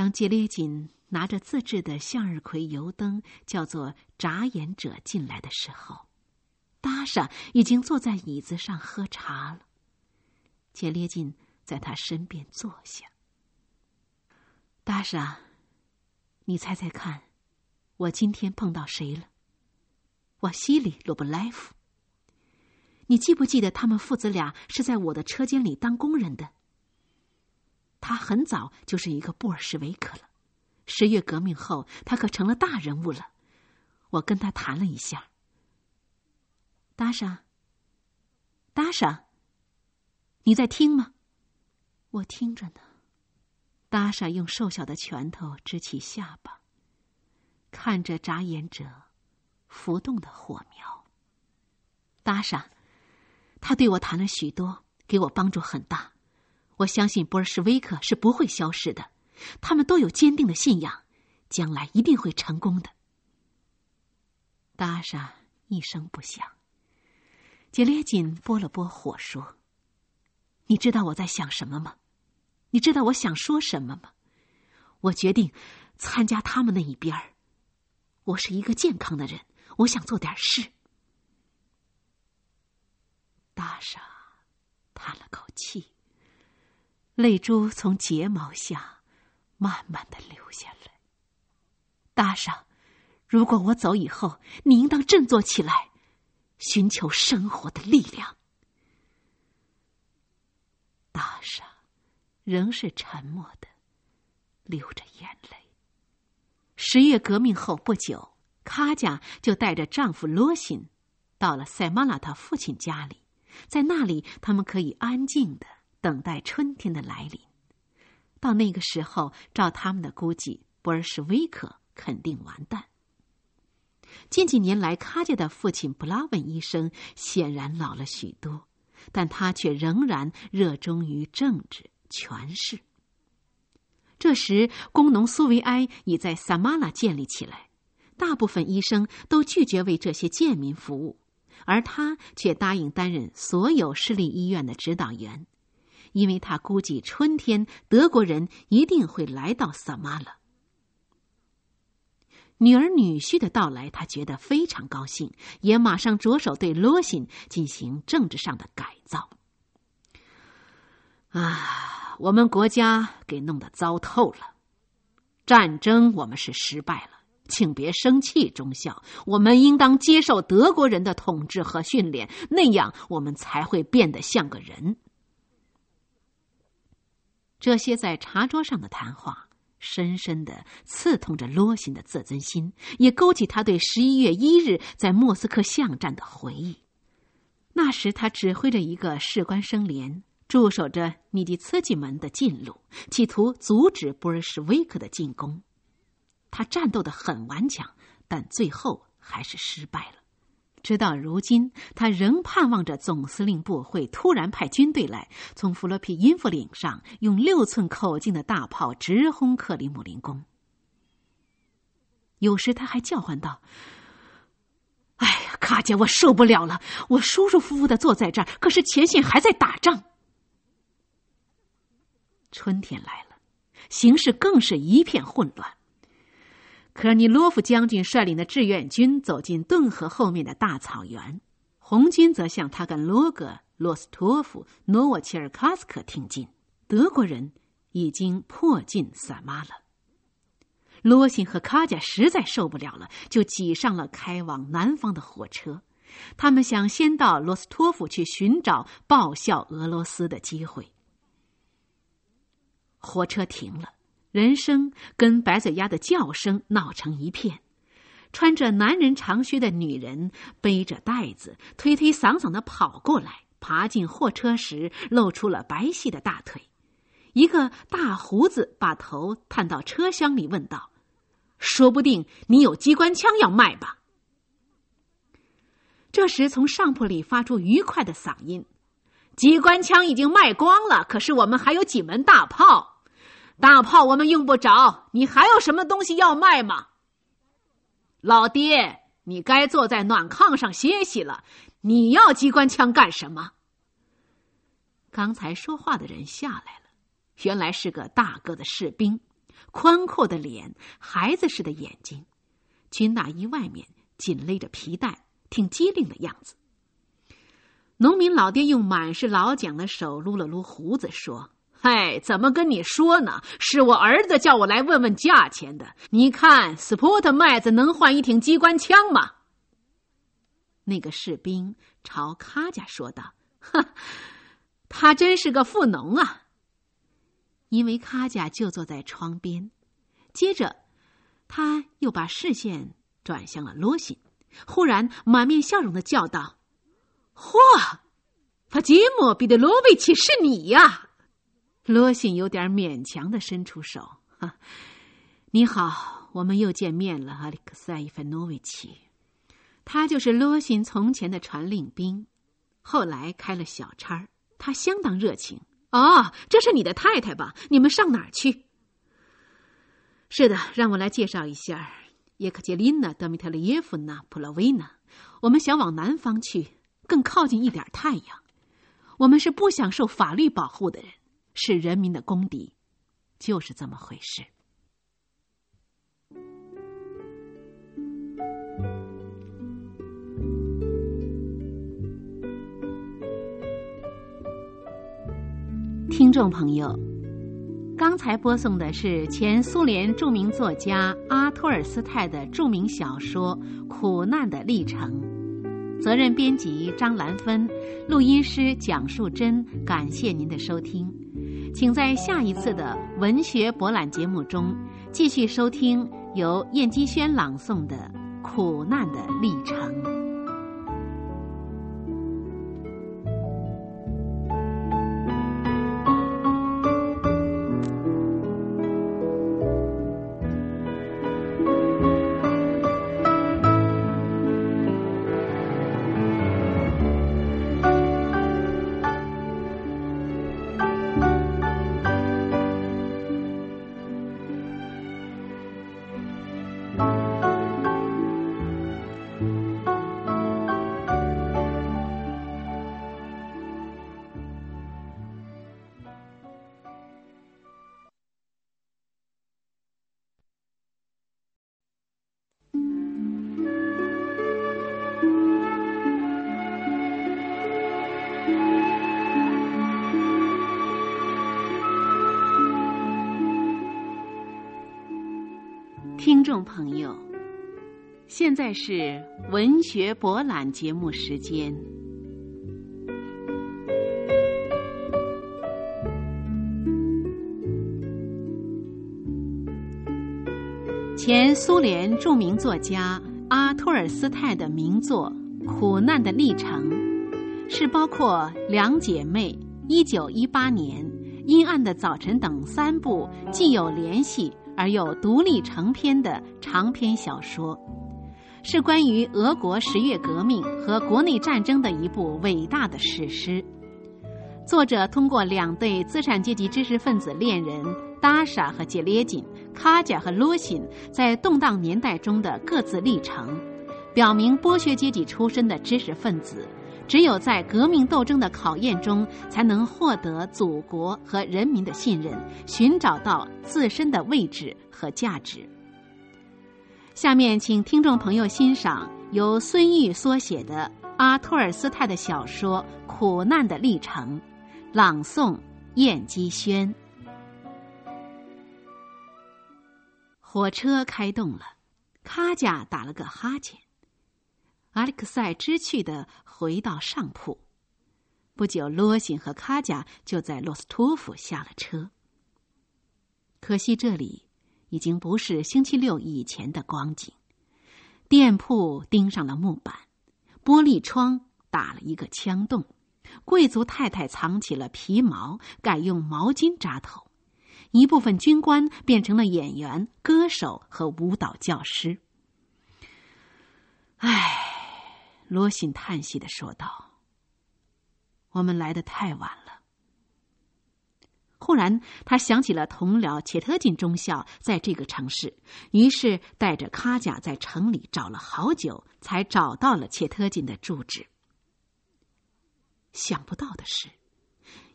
当杰列锦拿着自制的向日葵油灯，叫做眨眼者进来的时候，达莎已经坐在椅子上喝茶了。杰列锦在他身边坐下。达莎，你猜猜看，我今天碰到谁了？瓦西里·罗布莱夫。你记不记得他们父子俩是在我的车间里当工人的？他很早就是一个布尔什维克了。十月革命后，他可成了大人物了。我跟他谈了一下。达莎，达莎，你在听吗？我听着呢。达莎用瘦小的拳头支起下巴，看着眨眼者浮动的火苗。达莎。他对我谈了许多，给我帮助很大。我相信波尔什维克是不会消失的，他们都有坚定的信仰，将来一定会成功的。达莎一声不响。杰列锦拨了拨火，说：“你知道我在想什么吗？你知道我想说什么吗？我决定参加他们那一边儿。我是一个健康的人，我想做点事。”大傻叹了口气，泪珠从睫毛下慢慢的流下来。大傻，如果我走以后，你应当振作起来，寻求生活的力量。大傻仍是沉默的，流着眼泪。十月革命后不久，卡贾就带着丈夫罗辛到了塞马拉他父亲家里。在那里，他们可以安静的等待春天的来临。到那个时候，照他们的估计，博尔什维克肯定完蛋。近几年来，卡杰的父亲布拉文医生显然老了许多，但他却仍然热衷于政治权势。这时，工农苏维埃已在萨马拉建立起来，大部分医生都拒绝为这些贱民服务。而他却答应担任所有市立医院的指导员，因为他估计春天德国人一定会来到萨马了。女儿女婿的到来，他觉得非常高兴，也马上着手对罗辛进行政治上的改造。啊，我们国家给弄得糟透了，战争我们是失败了。请别生气，中校。我们应当接受德国人的统治和训练，那样我们才会变得像个人。这些在茶桌上的谈话，深深的刺痛着罗辛的自尊心，也勾起他对十一月一日在莫斯科巷战的回忆。那时，他指挥着一个士官生连，驻守着米迪茨基门的近路，企图阻止布尔什维克的进攻。他战斗的很顽强，但最后还是失败了。直到如今，他仍盼望着总司令部会突然派军队来，从弗洛皮因弗岭上用六寸口径的大炮直轰克里姆林宫。有时他还叫唤道：“哎呀，卡姐，我受不了了！我舒舒服服的坐在这儿，可是前线还在打仗。”春天来了，形势更是一片混乱。科尼洛夫将军率领的志愿军走进顿河后面的大草原，红军则向他跟罗格、罗斯托夫、诺沃切尔卡斯克挺进。德国人已经迫近萨马了。罗辛和卡贾实在受不了了，就挤上了开往南方的火车。他们想先到罗斯托夫去寻找报效俄罗斯的机会。火车停了。人声跟白嘴鸭的叫声闹成一片，穿着男人长靴的女人背着袋子，推推搡搡的跑过来，爬进货车时露出了白皙的大腿。一个大胡子把头探到车厢里，问道：“说不定你有机关枪要卖吧？”这时，从上铺里发出愉快的嗓音：“机关枪已经卖光了，可是我们还有几门大炮。”大炮我们用不着，你还有什么东西要卖吗？老爹，你该坐在暖炕上歇息了。你要机关枪干什么？刚才说话的人下来了，原来是个大个的士兵，宽阔的脸，孩子似的眼睛，军大衣外面紧勒着皮带，挺机灵的样子。农民老爹用满是老蒋的手撸了撸胡子，说：“嗨，怎么跟你说呢？是我儿子叫我来问问价钱的。你看，斯普特麦子能换一挺机关枪吗？”那个士兵朝卡家说道：“哼，他真是个富农啊。”因为卡家就坐在窗边，接着他又把视线转向了罗西，忽然满面笑容的叫道。嚯，法吉姆·彼得罗维奇是你呀！罗辛有点勉强的伸出手。哈，你好，我们又见面了，阿里克塞伊凡诺维奇。他就是罗辛从前的传令兵，后来开了小差他相当热情。哦，这是你的太太吧？你们上哪儿去？是的，让我来介绍一下，叶克捷琳娜·德米特里耶夫娜·普洛维娜。我们想往南方去。更靠近一点太阳，我们是不想受法律保护的人，是人民的公敌，就是这么回事。听众朋友，刚才播送的是前苏联著名作家阿托尔斯泰的著名小说《苦难的历程》。责任编辑张兰芬，录音师蒋树珍。感谢您的收听，请在下一次的文学博览节目中继续收听由燕姬轩朗诵的《苦难的历程》。众朋友，现在是文学博览节目时间。前苏联著名作家阿托尔斯泰的名作《苦难的历程》，是包括《两姐妹》、一九一八年《阴暗的早晨》等三部既有联系。而又独立成篇的长篇小说，是关于俄国十月革命和国内战争的一部伟大的史诗。作者通过两对资产阶级知识分子恋人达莎和杰列金、卡贾和罗辛在动荡年代中的各自历程，表明剥削阶级出身的知识分子。只有在革命斗争的考验中，才能获得祖国和人民的信任，寻找到自身的位置和价值。下面，请听众朋友欣赏由孙玉所写的阿托尔斯泰的小说《苦难的历程》，朗诵：燕姬轩。火车开动了，卡贾打了个哈欠。阿里克塞知趣的回到上铺，不久，罗辛和卡贾就在洛斯托夫下了车。可惜这里已经不是星期六以前的光景，店铺钉上了木板，玻璃窗打了一个枪洞，贵族太太藏起了皮毛，改用毛巾扎头，一部分军官变成了演员、歌手和舞蹈教师。唉。罗辛叹息的说道：“我们来的太晚了。”忽然，他想起了同僚切特金中校在这个城市，于是带着卡贾在城里找了好久，才找到了切特金的住址。想不到的是，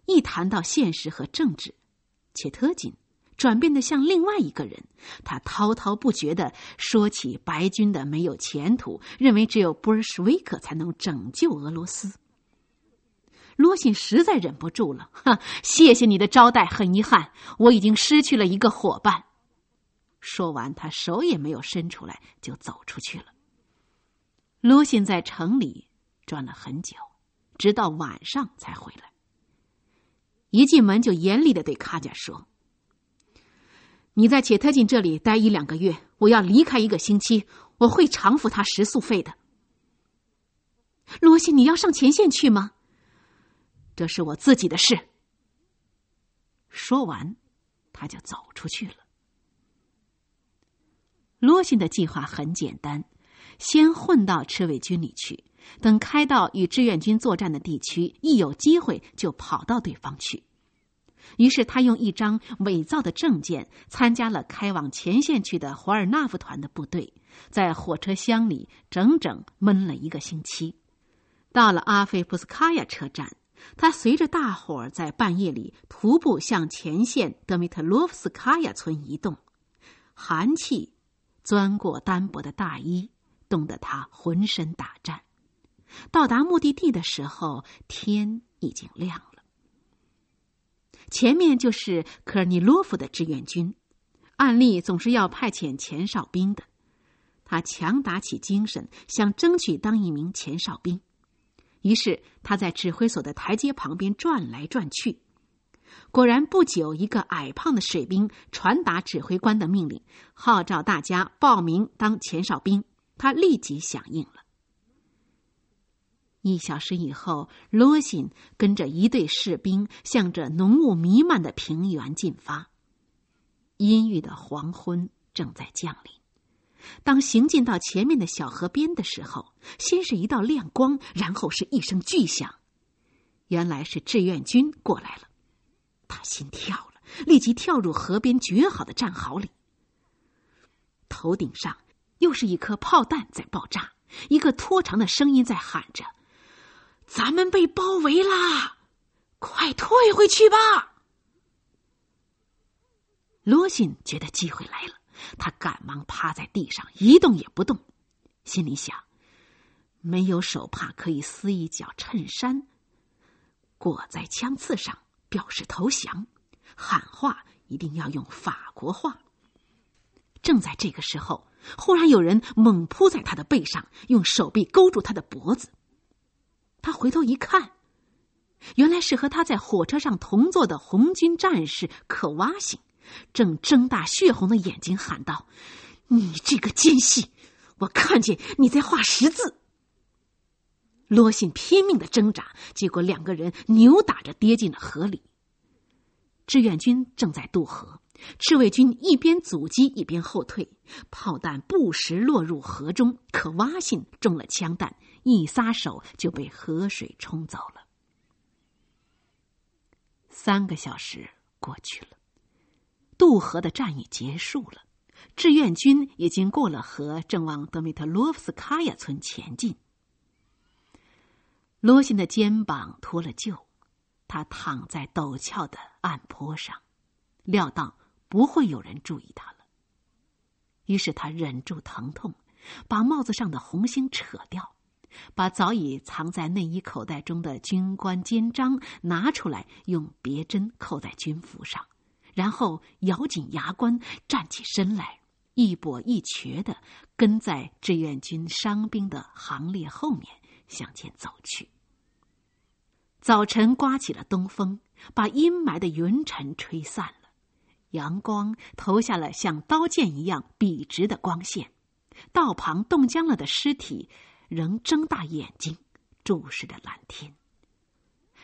一谈到现实和政治，切特金转变的像另外一个人。他滔滔不绝的说起白军的没有前途，认为只有布尔什维克才能拯救俄罗斯。罗信实在忍不住了，哈！谢谢你的招待，很遗憾，我已经失去了一个伙伴。说完，他手也没有伸出来，就走出去了。罗信在城里转了很久，直到晚上才回来。一进门就严厉的对卡贾说：“你在切特金这里待一两个月，我要离开一个星期，我会偿付他食宿费的。”罗西，你要上前线去吗？这是我自己的事。说完，他就走出去了。罗西的计划很简单：先混到赤卫军里去，等开到与志愿军作战的地区，一有机会就跑到对方去。于是他用一张伪造的证件，参加了开往前线去的华尔纳夫团的部队，在火车厢里整整闷了一个星期。到了阿菲普斯卡亚车站。他随着大伙儿在半夜里徒步向前线德米特洛夫斯卡亚村移动，寒气钻过单薄的大衣，冻得他浑身打颤。到达目的地的时候，天已经亮了。前面就是科尔尼洛夫的志愿军，按例总是要派遣前哨兵的。他强打起精神，想争取当一名前哨兵。于是他在指挥所的台阶旁边转来转去，果然不久，一个矮胖的水兵传达指挥官的命令，号召大家报名当前哨兵。他立即响应了。一小时以后，罗辛跟着一队士兵向着浓雾弥漫的平原进发。阴郁的黄昏正在降临。当行进到前面的小河边的时候，先是一道亮光，然后是一声巨响。原来是志愿军过来了，他心跳了，立即跳入河边掘好的战壕里。头顶上又是一颗炮弹在爆炸，一个拖长的声音在喊着：“咱们被包围啦，快退回去吧！”罗信觉得机会来了。他赶忙趴在地上，一动也不动，心里想：没有手帕，可以撕一角衬衫，裹在枪刺上，表示投降。喊话一定要用法国话。正在这个时候，忽然有人猛扑在他的背上，用手臂勾住他的脖子。他回头一看，原来是和他在火车上同坐的红军战士可瓦辛。正睁大血红的眼睛喊道：“你这个奸细，我看见你在画十字。”罗信拼命的挣扎，结果两个人扭打着跌进了河里。志愿军正在渡河，赤卫军一边阻击一边后退，炮弹不时落入河中，可蛙信中了枪弹，一撒手就被河水冲走了。三个小时过去了。渡河的战役结束了，志愿军已经过了河，正往德米特洛夫斯卡亚村前进。罗辛的肩膀脱了臼，他躺在陡峭的岸坡上，料到不会有人注意他了。于是他忍住疼痛，把帽子上的红星扯掉，把早已藏在内衣口袋中的军官肩章拿出来，用别针扣在军服上。然后咬紧牙关，站起身来，一跛一瘸的跟在志愿军伤兵的行列后面向前走去。早晨刮起了东风，把阴霾的云尘吹散了，阳光投下了像刀剑一样笔直的光线。道旁冻僵了的尸体仍睁大眼睛注视着蓝天。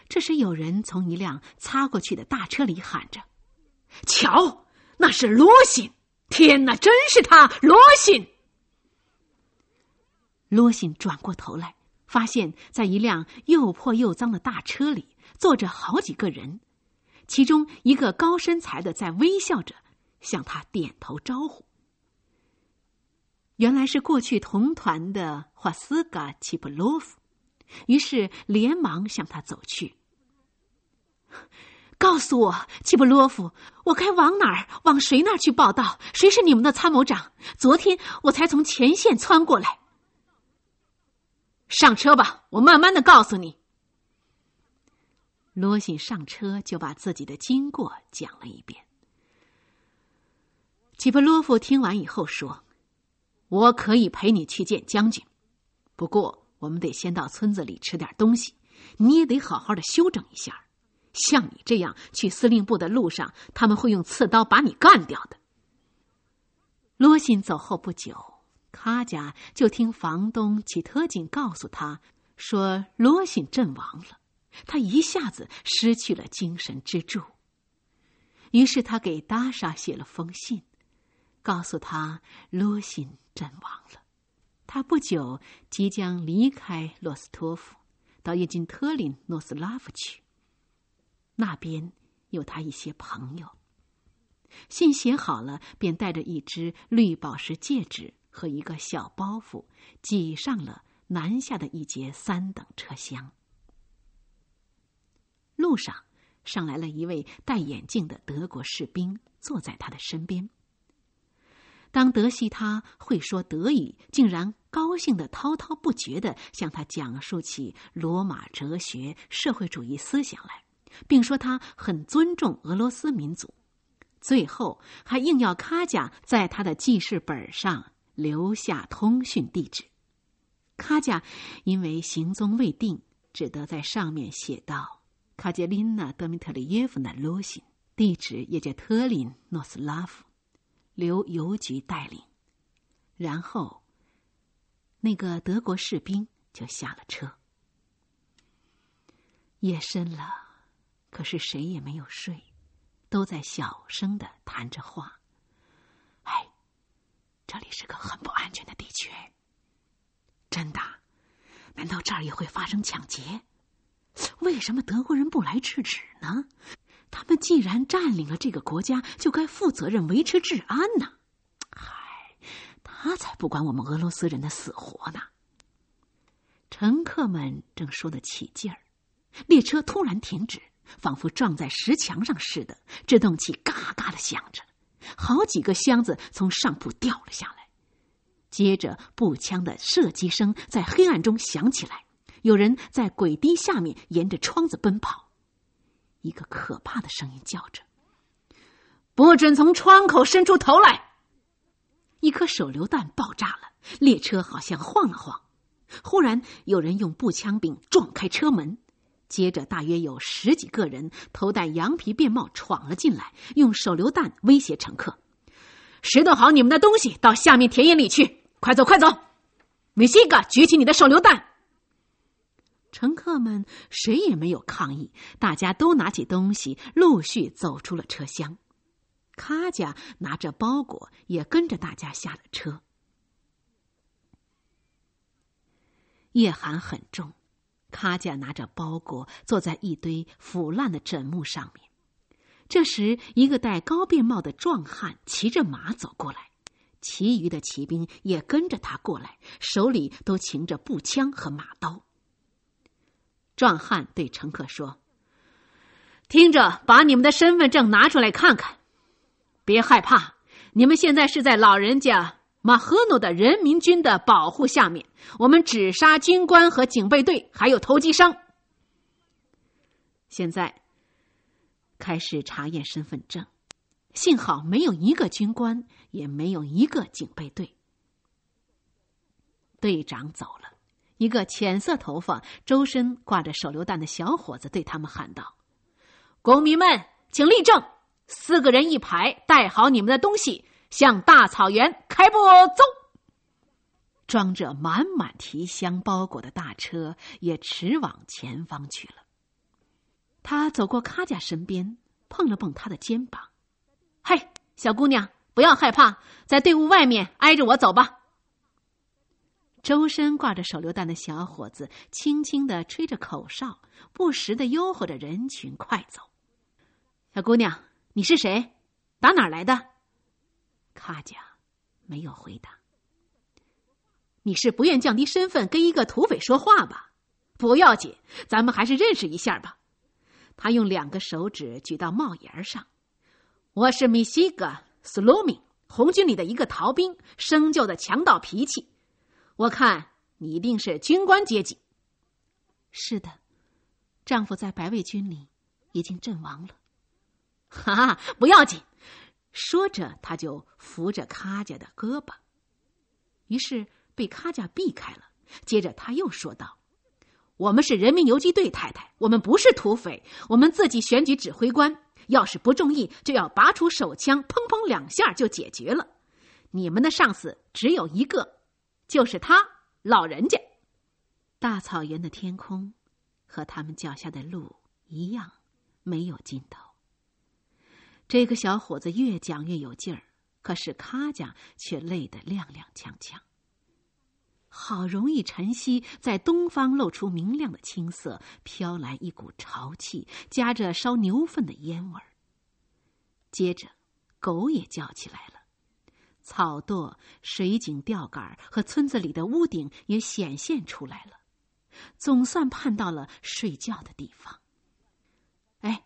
这时，有人从一辆擦过去的大车里喊着。瞧，那是罗信！天哪，真是他，罗信！罗信转过头来，发现在一辆又破又脏的大车里坐着好几个人，其中一个高身材的在微笑着向他点头招呼。原来是过去同团的华斯嘎齐普洛夫，于是连忙向他走去。告诉我，齐普洛夫，我该往哪儿、往谁那儿去报道？谁是你们的参谋长？昨天我才从前线窜过来。上车吧，我慢慢的告诉你。罗信上车就把自己的经过讲了一遍。齐普洛夫听完以后说。我可以陪你去见将军，不过我们得先到村子里吃点东西。你也得好好的休整一下。像你这样去司令部的路上，他们会用刺刀把你干掉的。罗信走后不久，卡贾就听房东齐特金告诉他说罗信阵亡了，他一下子失去了精神支柱。于是他给达莎写了封信。告诉他，罗辛阵亡了。他不久即将离开罗斯托夫，到叶金特林诺斯拉夫去。那边有他一些朋友。信写好了，便带着一只绿宝石戒指和一个小包袱，挤上了南下的一节三等车厢。路上，上来了一位戴眼镜的德国士兵，坐在他的身边。当德西他会说德语，竟然高兴的滔滔不绝的向他讲述起罗马哲学、社会主义思想来，并说他很尊重俄罗斯民族，最后还硬要卡贾在他的记事本上留下通讯地址。卡贾因为行踪未定，只得在上面写道：“卡捷琳娜·德米特里耶夫娜·罗辛，地址也叫特林诺斯拉夫。”由邮局带领，然后那个德国士兵就下了车。夜深了，可是谁也没有睡，都在小声的谈着话。哎，这里是个很不安全的地区。真的？难道这儿也会发生抢劫？为什么德国人不来制止呢？他们既然占领了这个国家，就该负责任维持治安呢。嗨，他才不管我们俄罗斯人的死活呢。乘客们正说得起劲儿，列车突然停止，仿佛撞在石墙上似的，制动器嘎嘎的响着，好几个箱子从上铺掉了下来。接着，步枪的射击声在黑暗中响起来，有人在轨堤下面沿着窗子奔跑。一个可怕的声音叫着：“不准从窗口伸出头来！”一颗手榴弹爆炸了，列车好像晃了晃。忽然，有人用步枪柄撞开车门，接着大约有十几个人头戴羊皮便帽闯了进来，用手榴弹威胁乘客：“拾掇好你们的东西，到下面田野里去！快走，快走！”米西格举起你的手榴弹。乘客们谁也没有抗议，大家都拿起东西，陆续走出了车厢。卡贾拿着包裹，也跟着大家下了车。夜寒很重，卡贾拿着包裹，坐在一堆腐烂的枕木上面。这时，一个戴高便帽的壮汉骑着马走过来，其余的骑兵也跟着他过来，手里都擎着步枪和马刀。壮汉对乘客说：“听着，把你们的身份证拿出来看看，别害怕。你们现在是在老人家马赫诺的人民军的保护下面，我们只杀军官和警备队，还有投机商。现在开始查验身份证，幸好没有一个军官，也没有一个警备队。队长走了。”一个浅色头发、周身挂着手榴弹的小伙子对他们喊道：“公民们，请立正，四个人一排，带好你们的东西，向大草原开步走。”装着满满提箱包裹的大车也驰往前方去了。他走过卡贾身边，碰了碰他的肩膀：“嘿，小姑娘，不要害怕，在队伍外面挨着我走吧。”周身挂着手榴弹的小伙子轻轻的吹着口哨，不时的吆喝着人群快走。小姑娘，你是谁？打哪儿来的？卡贾没有回答。你是不愿降低身份跟一个土匪说话吧？不要紧，咱们还是认识一下吧。他用两个手指举到帽檐上。我是米西格斯洛米，红军里的一个逃兵，生就的强盗脾气。我看你一定是军官阶级。是的，丈夫在白卫军里已经阵亡了。哈哈，不要紧。说着，他就扶着卡贾的胳膊。于是。被卡贾避开了。接着他又说道：“我们是人民游击队，太太，我们不是土匪，我们自己选举指挥官。要是不中意，就要拔出手枪，砰砰两下就解决了。你们的上司只有一个，就是他老人家。大草原的天空和他们脚下的路一样，没有尽头。这个小伙子越讲越有劲儿，可是卡贾却累得踉踉跄跄。”好容易晨曦在东方露出明亮的青色，飘来一股潮气，夹着烧牛粪的烟味儿。接着，狗也叫起来了，草垛、水井钓杆和村子里的屋顶也显现出来了，总算盼到了睡觉的地方。哎，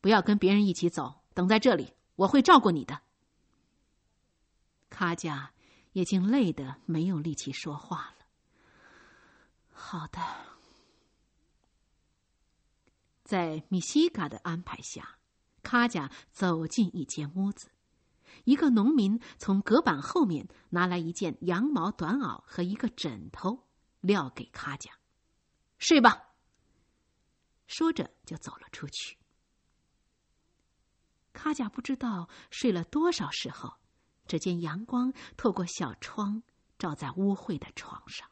不要跟别人一起走，等在这里，我会照顾你的。卡加。已经累得没有力气说话了。好的，在米西嘎的安排下，卡贾走进一间屋子。一个农民从隔板后面拿来一件羊毛短袄和一个枕头，撂给卡贾：“睡吧。”说着就走了出去。卡贾不知道睡了多少时候。只见阳光透过小窗照在污秽的床上。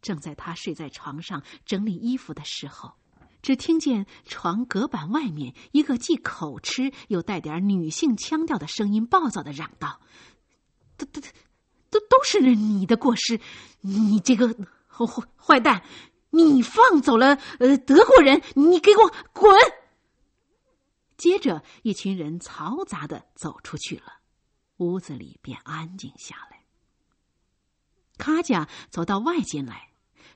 正在他睡在床上整理衣服的时候，只听见床隔板外面一个既口吃又带点女性腔调的声音暴躁的嚷道：“都都都都是你的过失！你这个坏坏蛋！你放走了呃德国人！你给我滚！”接着，一群人嘈杂的走出去了，屋子里便安静下来。卡贾走到外间来，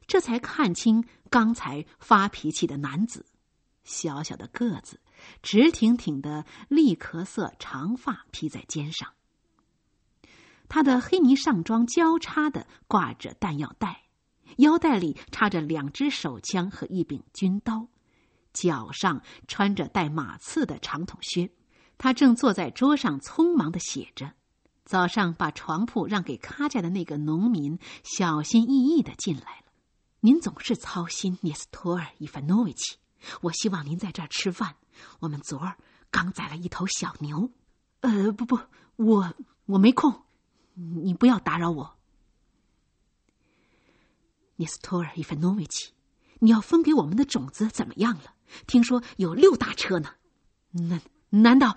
这才看清刚才发脾气的男子，小小的个子，直挺挺的栗壳色长发披在肩上。他的黑泥上装交叉的挂着弹药袋，腰带里插着两支手枪和一柄军刀。脚上穿着带马刺的长筒靴，他正坐在桌上匆忙的写着。早上把床铺让给卡家的那个农民小心翼翼的进来了。您总是操心涅斯托尔·伊凡诺维奇，我希望您在这儿吃饭。我们昨儿刚宰了一头小牛。呃，不不，我我没空，你不要打扰我。涅斯托尔·伊凡诺维奇，你要分给我们的种子怎么样了？听说有六大车呢，难难道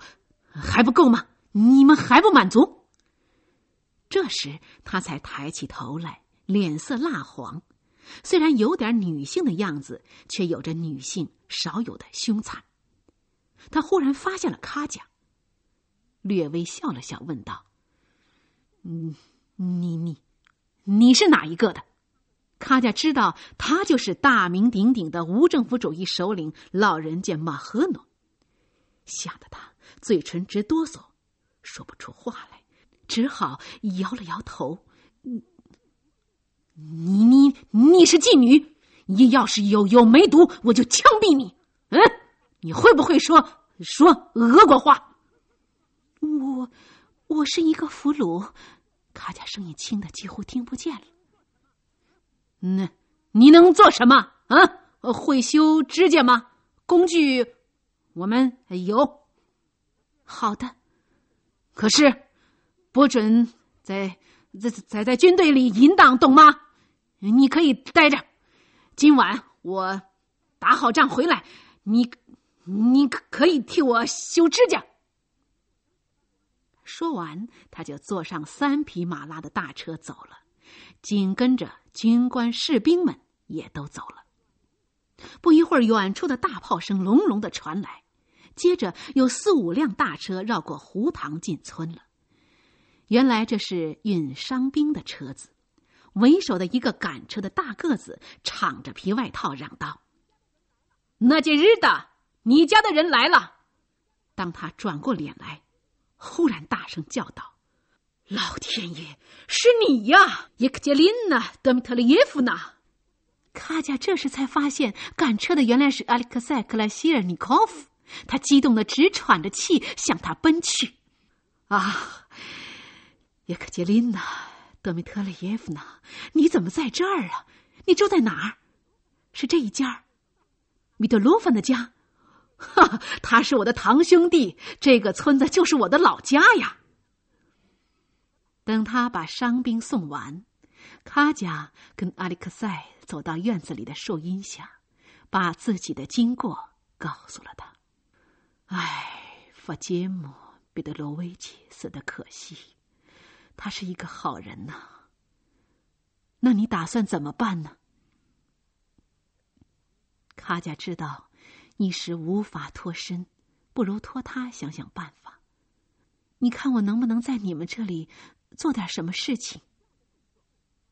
还不够吗？你们还不满足？这时他才抬起头来，脸色蜡黄，虽然有点女性的样子，却有着女性少有的凶残。他忽然发现了卡贾，略微笑了笑，问道：“嗯，你你你是哪一个的？”卡贾知道，他就是大名鼎鼎的无政府主义首领老人家马赫诺，吓得他嘴唇直哆嗦，说不出话来，只好摇了摇头。你你你你是妓女？你要是有有梅毒，我就枪毙你！嗯，你会不会说说俄国话？我我是一个俘虏。卡贾声音轻的几乎听不见了。那，你能做什么啊？会修指甲吗？工具，我们有。好的，可是不准在在在在军队里淫荡，懂吗？你可以待着。今晚我打好仗回来，你你可以替我修指甲。说完，他就坐上三匹马拉的大车走了。紧跟着，军官士兵们也都走了。不一会儿，远处的大炮声隆隆的传来，接着有四五辆大车绕过湖塘进村了。原来这是运伤兵的车子。为首的一个赶车的大个子敞着皮外套嚷道：“那件日的，你家的人来了。”当他转过脸来，忽然大声叫道：“老天爷，是你呀，叶克杰琳娜·德米特里耶夫娜！”卡贾这时才发现赶车的原来是阿里克塞·克莱希尔尼科夫，他激动的直喘着气向他奔去。啊，叶克捷琳娜！德米特里耶夫娜，你怎么在这儿啊？你住在哪儿？是这一家？米德罗芬的家？哈，他是我的堂兄弟，这个村子就是我的老家呀。等他把伤兵送完，卡贾跟阿里克塞走到院子里的树荫下，把自己的经过告诉了他。唉，法杰姆·彼得罗维奇死的可惜。他是一个好人呐。那你打算怎么办呢？卡贾知道一时无法脱身，不如托他想想办法。你看我能不能在你们这里做点什么事情？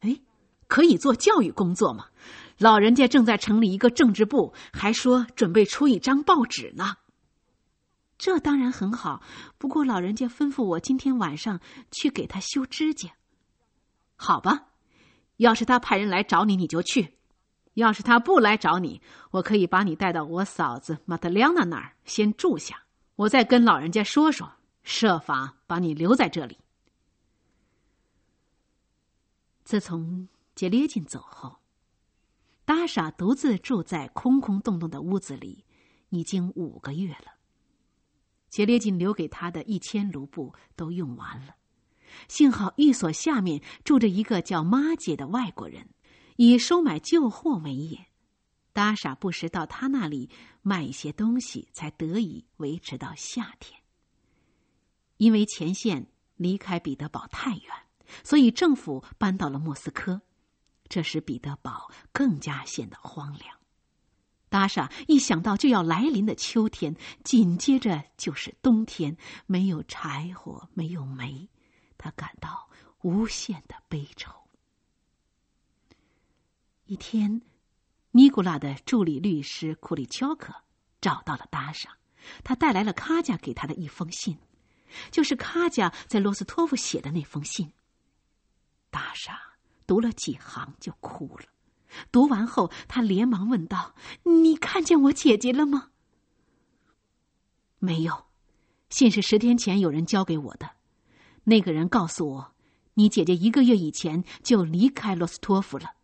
哎，可以做教育工作吗？老人家正在成立一个政治部，还说准备出一张报纸呢。这当然很好，不过老人家吩咐我今天晚上去给他修指甲。好吧，要是他派人来找你，你就去；要是他不来找你，我可以把你带到我嫂子马特亮娜那儿先住下，我再跟老人家说说，设法把你留在这里。自从杰列金走后，达莎独自住在空空洞洞的屋子里，已经五个月了。杰列金留给他的一千卢布都用完了，幸好寓所下面住着一个叫妈姐的外国人，以收买旧货为业。达傻不时到他那里卖一些东西，才得以维持到夏天。因为前线离开彼得堡太远，所以政府搬到了莫斯科，这使彼得堡更加显得荒凉。达莎一想到就要来临的秋天，紧接着就是冬天，没有柴火，没有煤，他感到无限的悲愁。一天，尼古拉的助理律师库里乔克找到了达莎，他带来了卡贾给他的一封信，就是卡贾在罗斯托夫写的那封信。达莎读了几行就哭了。读完后，他连忙问道：“你看见我姐姐了吗？”“没有，信是十天前有人交给我的。那个人告诉我，你姐姐一个月以前就离开罗斯托夫了。”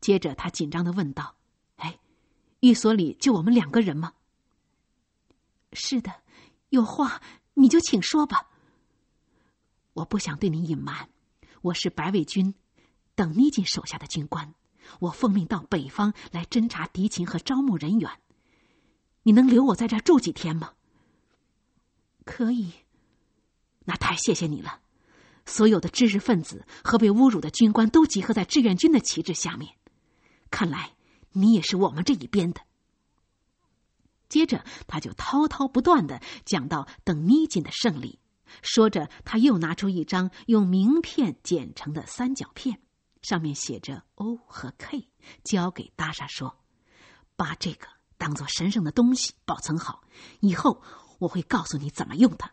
接着，他紧张的问道：“哎，寓所里就我们两个人吗？”“是的，有话你就请说吧。”“我不想对你隐瞒，我是白卫军。”等尼金手下的军官，我奉命到北方来侦察敌情和招募人员。你能留我在这儿住几天吗？可以。那太谢谢你了。所有的知识分子和被侮辱的军官都集合在志愿军的旗帜下面。看来你也是我们这一边的。接着，他就滔滔不断的讲到等尼金的胜利，说着，他又拿出一张用名片剪成的三角片。上面写着 O 和 K，交给达莎说：“把这个当做神圣的东西保存好，以后我会告诉你怎么用它。”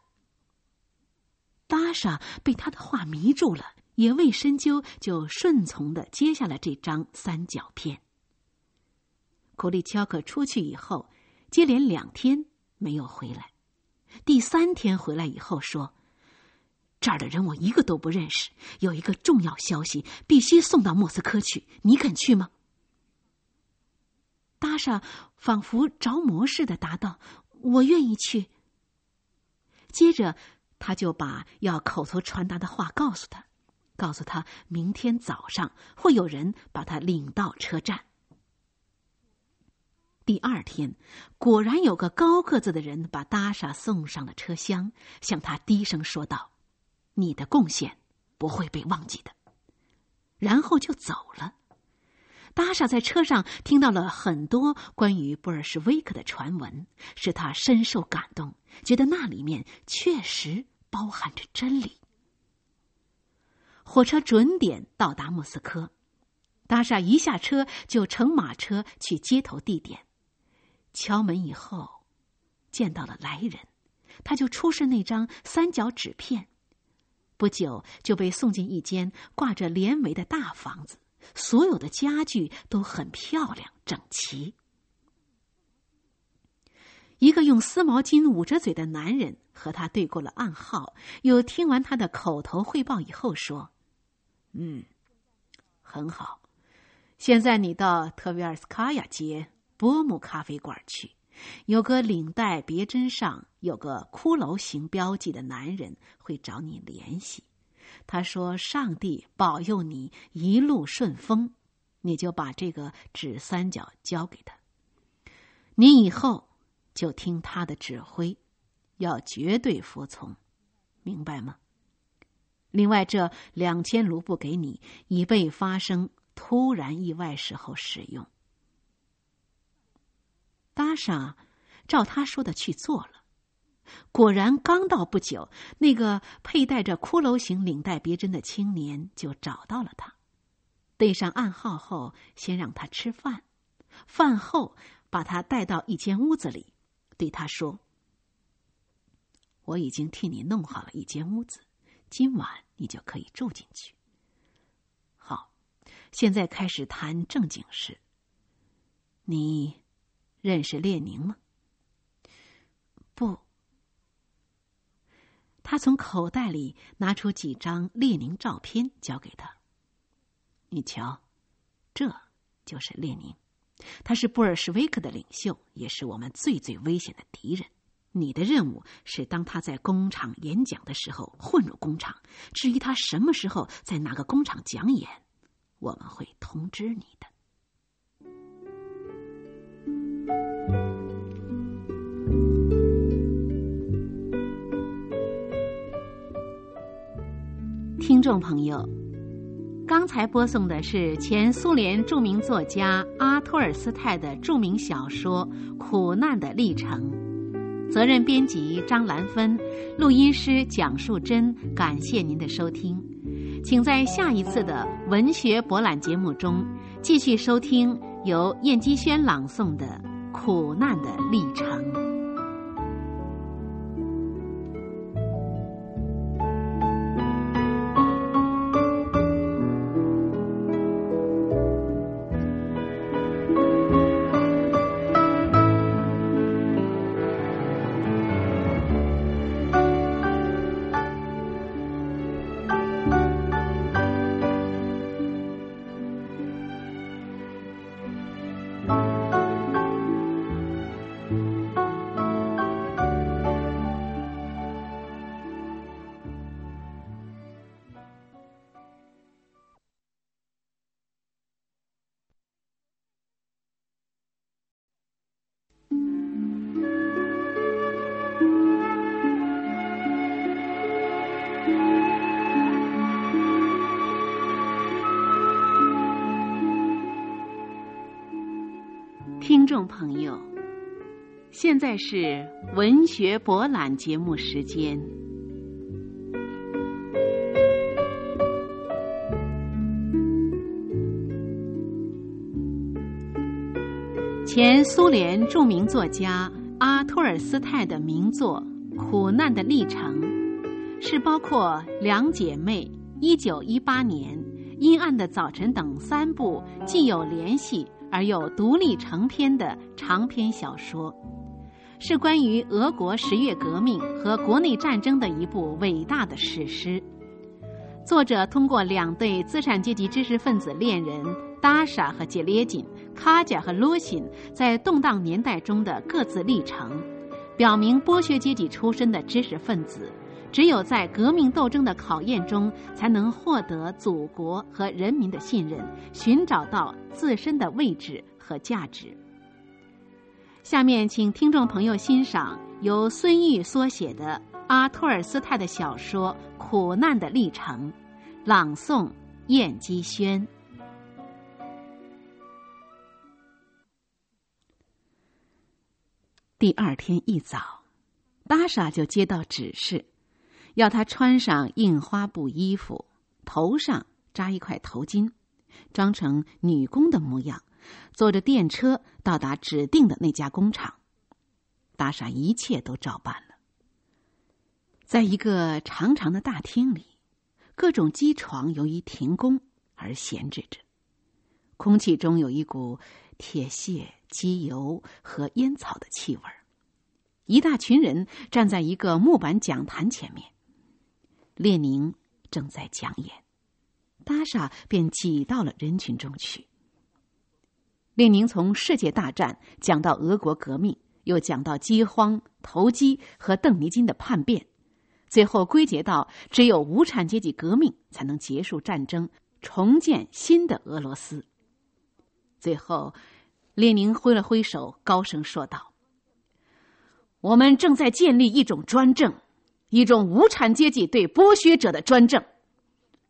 达莎被他的话迷住了，也未深究，就顺从的接下了这张三角片。库利乔克出去以后，接连两天没有回来，第三天回来以后说。这儿的人我一个都不认识。有一个重要消息必须送到莫斯科去，你肯去吗？达莎仿佛着魔似的答道：“我愿意去。”接着，他就把要口头传达的话告诉他，告诉他明天早上会有人把他领到车站。第二天，果然有个高个子的人把达莎送上了车厢，向他低声说道。你的贡献不会被忘记的。然后就走了。达莎在车上听到了很多关于布尔什维克的传闻，使他深受感动，觉得那里面确实包含着真理。火车准点到达莫斯科，达莎一下车就乘马车去接头地点。敲门以后，见到了来人，他就出示那张三角纸片。不久就被送进一间挂着帘帷的大房子。所有的家具都很漂亮整齐。一个用丝毛巾捂着嘴的男人和他对过了暗号，又听完他的口头汇报以后说：“嗯，很好。现在你到特维尔斯卡亚街波姆咖啡馆去，有个领带别针上有个骷髅形标记的男人会找你联系。”他说：“上帝保佑你一路顺风。”你就把这个纸三角交给他。你以后就听他的指挥，要绝对服从，明白吗？另外，这两千卢布给你，以备发生突然意外时候使用。达莎照他说的去做了。果然，刚到不久，那个佩戴着骷髅形领带别针的青年就找到了他，对上暗号后，先让他吃饭，饭后把他带到一间屋子里，对他说：“我已经替你弄好了一间屋子，今晚你就可以住进去。好，现在开始谈正经事。你认识列宁吗？不。”他从口袋里拿出几张列宁照片，交给他。你瞧，这就是列宁，他是布尔什维克的领袖，也是我们最最危险的敌人。你的任务是，当他在工厂演讲的时候混入工厂。至于他什么时候在哪个工厂讲演，我们会通知你的。听众朋友，刚才播送的是前苏联著名作家阿托尔斯泰的著名小说《苦难的历程》，责任编辑张兰芬，录音师蒋树珍。感谢您的收听，请在下一次的文学博览节目中继续收听由燕姬轩朗诵的《苦难的历程》。朋友，现在是文学博览节目时间。前苏联著名作家阿托尔斯泰的名作《苦难的历程》，是包括《两姐妹》、一九一八年《阴暗的早晨》等三部既有联系。而又独立成篇的长篇小说，是关于俄国十月革命和国内战争的一部伟大的史诗。作者通过两对资产阶级知识分子恋人达莎和杰列金、卡贾和罗辛在动荡年代中的各自历程，表明剥削阶级出身的知识分子。只有在革命斗争的考验中，才能获得祖国和人民的信任，寻找到自身的位置和价值。下面请听众朋友欣赏由孙玉缩写的阿托尔斯泰的小说《苦难的历程》，朗诵燕姬宣。第二天一早，达莎就接到指示。要他穿上印花布衣服，头上扎一块头巾，装成女工的模样，坐着电车到达指定的那家工厂。达莎一切都照办了。在一个长长的大厅里，各种机床由于停工而闲置着，空气中有一股铁屑。机油和烟草的气味一大群人站在一个木板讲坛前面，列宁正在讲演，达莎便挤到了人群中去。列宁从世界大战讲到俄国革命，又讲到饥荒、投机和邓尼金的叛变，最后归结到只有无产阶级革命才能结束战争，重建新的俄罗斯。最后。列宁挥了挥手，高声说道：“我们正在建立一种专政，一种无产阶级对剥削者的专政。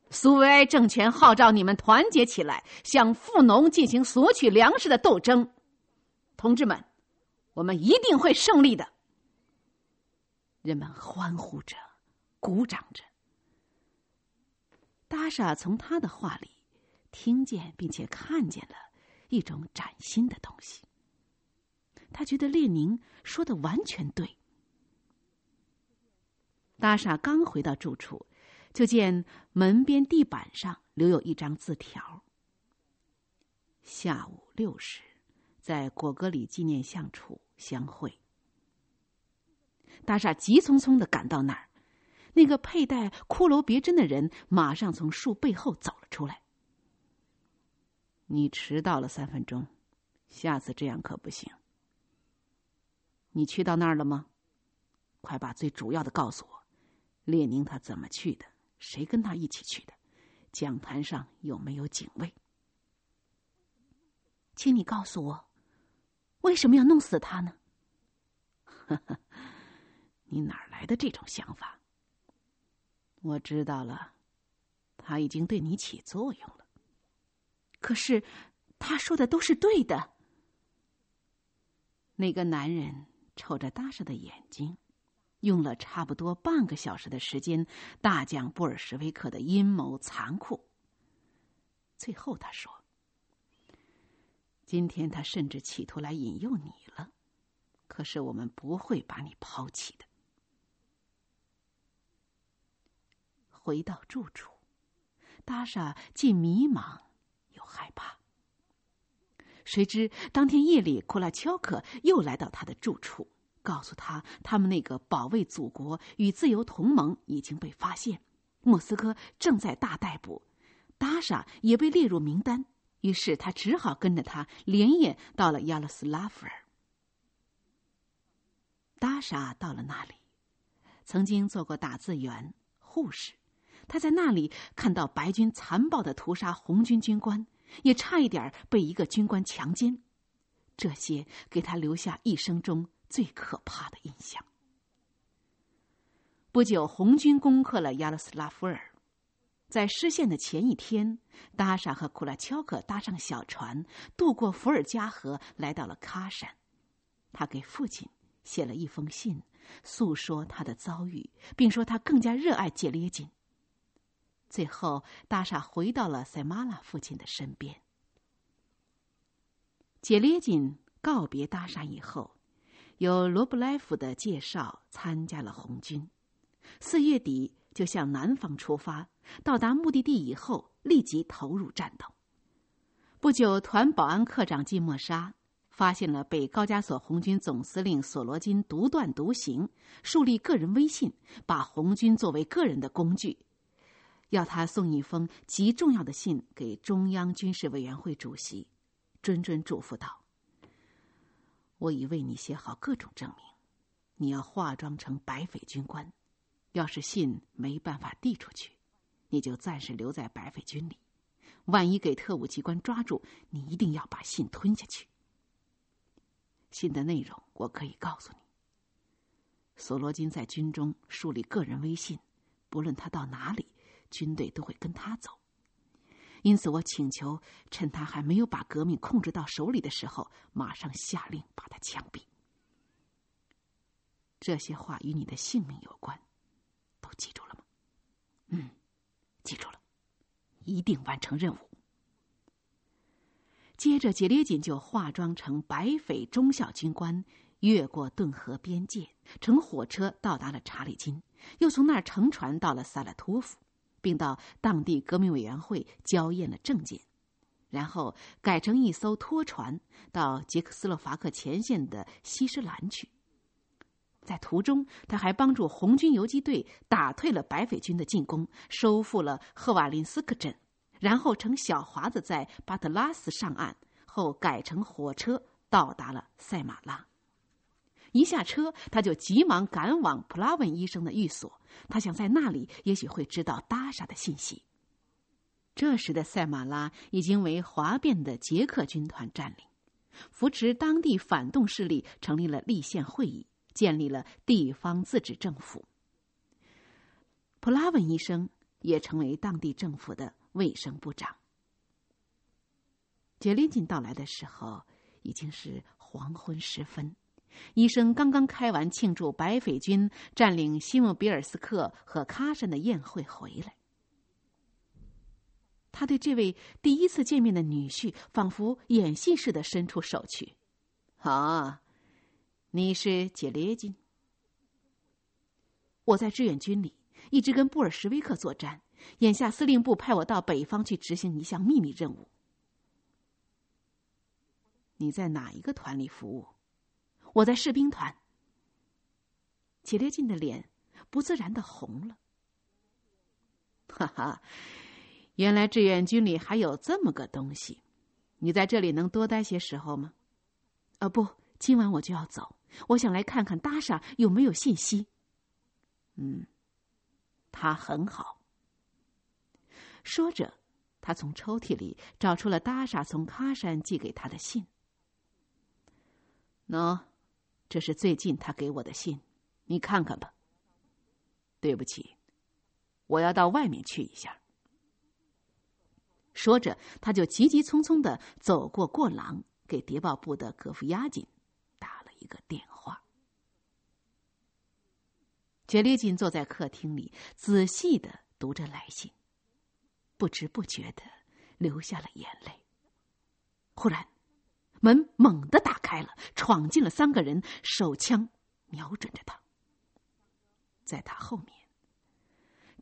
苏维埃政权号召你们团结起来，向富农进行索取粮食的斗争。同志们，我们一定会胜利的！”人们欢呼着，鼓掌着。达莎从他的话里听见并且看见了。一种崭新的东西。他觉得列宁说的完全对。达莎刚回到住处，就见门边地板上留有一张字条：“下午六时，在果戈里纪念像处相会。”达莎急匆匆的赶到那儿，那个佩戴骷髅别针的人马上从树背后走了出来。你迟到了三分钟，下次这样可不行。你去到那儿了吗？快把最主要的告诉我。列宁他怎么去的？谁跟他一起去的？讲坛上有没有警卫？请你告诉我，为什么要弄死他呢？呵呵，你哪来的这种想法？我知道了，他已经对你起作用了。可是，他说的都是对的。那个男人瞅着达莎的眼睛，用了差不多半个小时的时间，大讲布尔什维克的阴谋残酷。最后他说：“今天他甚至企图来引诱你了，可是我们不会把你抛弃的。”回到住处，达莎既迷茫又。害怕。谁知当天夜里，库拉乔克又来到他的住处，告诉他他们那个保卫祖国与自由同盟已经被发现，莫斯科正在大逮捕，达莎也被列入名单。于是他只好跟着他连夜到了亚罗斯拉夫尔。达莎到了那里，曾经做过打字员、护士，他在那里看到白军残暴的屠杀红军军官。也差一点被一个军官强奸，这些给他留下一生中最可怕的印象。不久，红军攻克了亚罗斯拉夫尔，在失陷的前一天，达莎和库拉乔克搭上小船，渡过伏尔加河，来到了喀山。他给父亲写了一封信，诉说他的遭遇，并说他更加热爱杰列金。最后，达莎回到了塞马拉父亲的身边。杰列金告别达莎以后，由罗布莱夫的介绍，参加了红军。四月底就向南方出发，到达目的地以后，立即投入战斗。不久，团保安科长季莫沙发现了被高加索红军总司令索罗金独断独行，树立个人威信，把红军作为个人的工具。要他送一封极重要的信给中央军事委员会主席，谆谆嘱咐道：“我已为你写好各种证明，你要化妆成白匪军官。要是信没办法递出去，你就暂时留在白匪军里。万一给特务机关抓住，你一定要把信吞下去。信的内容我可以告诉你。索罗金在军中树立个人威信，不论他到哪里。”军队都会跟他走，因此我请求趁他还没有把革命控制到手里的时候，马上下令把他枪毙。这些话与你的性命有关，都记住了吗？嗯，记住了，一定完成任务。接着，杰列锦就化妆成白匪中校军官，越过顿河边界，乘火车到达了查理金，又从那儿乘船到了萨拉托夫，并到当地革命委员会交验了证件，然后改成一艘拖船到捷克斯洛伐克前线的西施兰去。在途中，他还帮助红军游击队打退了白匪军的进攻，收复了赫瓦林斯克镇。然后乘小华子在巴特拉斯上岸，后改乘火车到达了塞马拉。一下车，他就急忙赶往普拉文医生的寓所，他想在那里也许会知道达莎的信息。这时的塞马拉已经为哗变的捷克军团占领，扶持当地反动势力成立了立宪会议，建立了地方自治政府。普拉文医生也成为当地政府的。卫生部长。杰林金到来的时候，已经是黄昏时分。医生刚刚开完庆祝白匪军占领西莫比尔斯克和喀山的宴会回来。他对这位第一次见面的女婿，仿佛演戏似的伸出手去。啊，你是杰列金？我在志愿军里一直跟布尔什维克作战。眼下司令部派我到北方去执行一项秘密任务。你在哪一个团里服务？我在士兵团。齐列金的脸不自然的红了。哈哈，原来志愿军里还有这么个东西。你在这里能多待些时候吗？啊，不，今晚我就要走。我想来看看达莎有没有信息。嗯，他很好。说着，他从抽屉里找出了达莎从喀山寄给他的信。喏，这是最近他给我的信，你看看吧。对不起，我要到外面去一下。说着，他就急急匆匆的走过过廊，给谍报部的格夫亚金打了一个电话。杰列金坐在客厅里，仔细的读着来信。不知不觉的流下了眼泪。忽然，门猛地打开了，闯进了三个人，手枪瞄准着他。在他后面，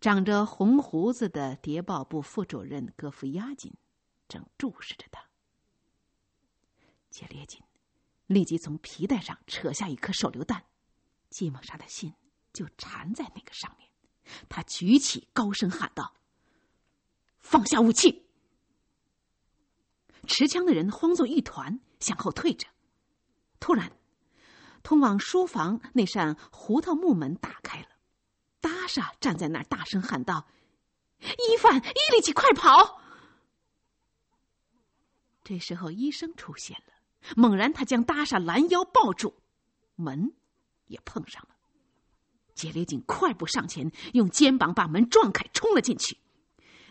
长着红胡子的谍报部副主任戈夫亚金正注视着他。杰列金立即从皮带上扯下一颗手榴弹，季莫莎的信就缠在那个上面。他举起，高声喊道。放下武器！持枪的人慌作一团，向后退着。突然，通往书房那扇胡桃木门打开了。达莎站在那儿，大声喊道：“伊凡，伊里奇，快跑！”这时候，医生出现了。猛然，他将达莎拦腰抱住，门也碰上了。杰列锦快步上前，用肩膀把门撞开，冲了进去。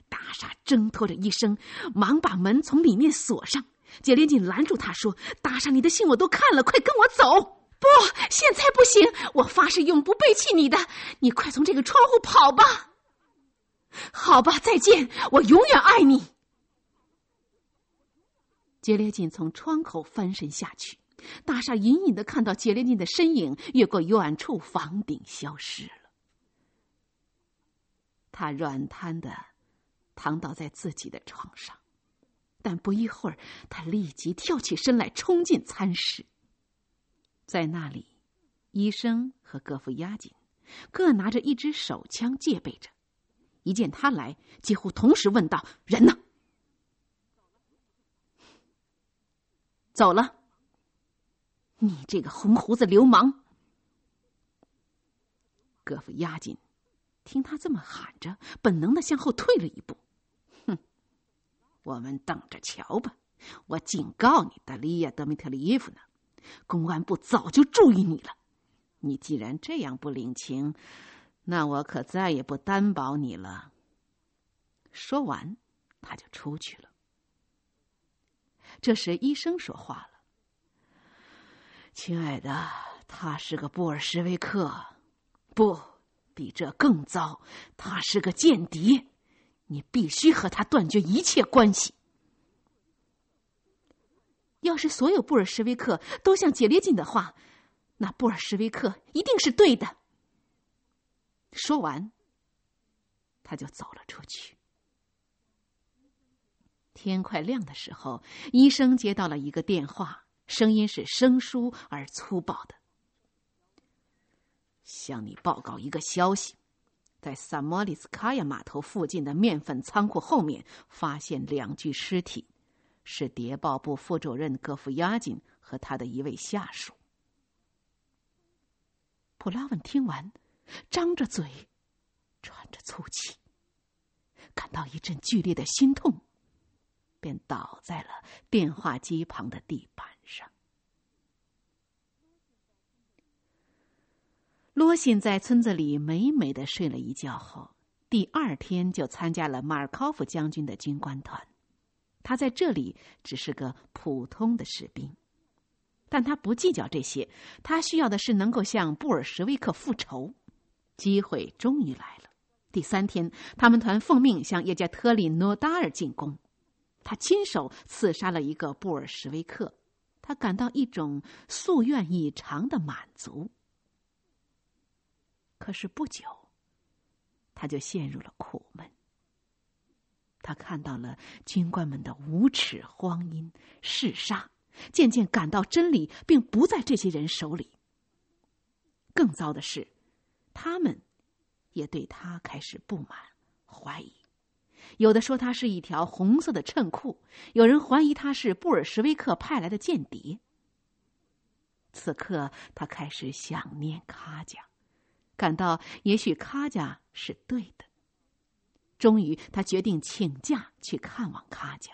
达莎挣脱着医生，忙把门从里面锁上。杰连锦拦住他说：“达莎，你的信我都看了，快跟我走！”“不，现在不行，我发誓永不背弃你的。你快从这个窗户跑吧。”“好吧，再见，我永远爱你。”杰列锦从窗口翻身下去，大厦隐隐的看到杰列锦的身影越过远处房顶消失了。他软瘫的。躺倒在自己的床上，但不一会儿，他立即跳起身来，冲进餐室。在那里，医生和戈夫押紧，各拿着一支手枪戒备着。一见他来，几乎同时问道：“人呢？”“走了。”“你这个红胡子流氓！”戈夫押紧，听他这么喊着，本能的向后退了一步。我们等着瞧吧！我警告你，达利亚·德米特里耶夫呢，公安部早就注意你了。你既然这样不领情，那我可再也不担保你了。说完，他就出去了。这时，医生说话了：“亲爱的，他是个布尔什维克，不，比这更糟，他是个间谍。你必须和他断绝一切关系。要是所有布尔什维克都像杰列金的话，那布尔什维克一定是对的。说完，他就走了出去。天快亮的时候，医生接到了一个电话，声音是生疏而粗暴的：“向你报告一个消息，在萨莫里斯卡亚码头附近的面粉仓库后面发现两具尸体，是谍报部副主任戈夫亚金和他的一位下属。”普拉文听完，张着嘴，喘着粗气，感到一阵剧烈的心痛。便倒在了电话机旁的地板上。罗辛在村子里美美的睡了一觉后，第二天就参加了马尔科夫将军的军官团。他在这里只是个普通的士兵，但他不计较这些，他需要的是能够向布尔什维克复仇。机会终于来了。第三天，他们团奉命向叶加特里诺达尔进攻。他亲手刺杀了一个布尔什维克，他感到一种夙愿已偿的满足。可是不久，他就陷入了苦闷。他看到了军官们的无耻荒淫嗜杀，渐渐感到真理并不在这些人手里。更糟的是，他们也对他开始不满、怀疑。有的说他是一条红色的衬裤，有人怀疑他是布尔什维克派来的间谍。此刻，他开始想念卡贾，感到也许卡贾是对的。终于，他决定请假去看望卡贾。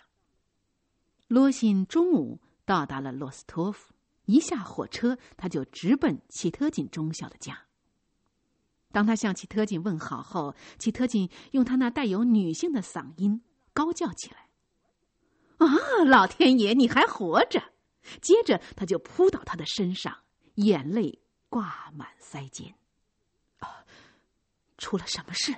罗辛中午到达了洛斯托夫，一下火车，他就直奔齐特金中校的家。当他向齐特金问好后，齐特金用他那带有女性的嗓音高叫起来：“啊，老天爷，你还活着！”接着他就扑到他的身上，眼泪挂满腮间。出了什么事？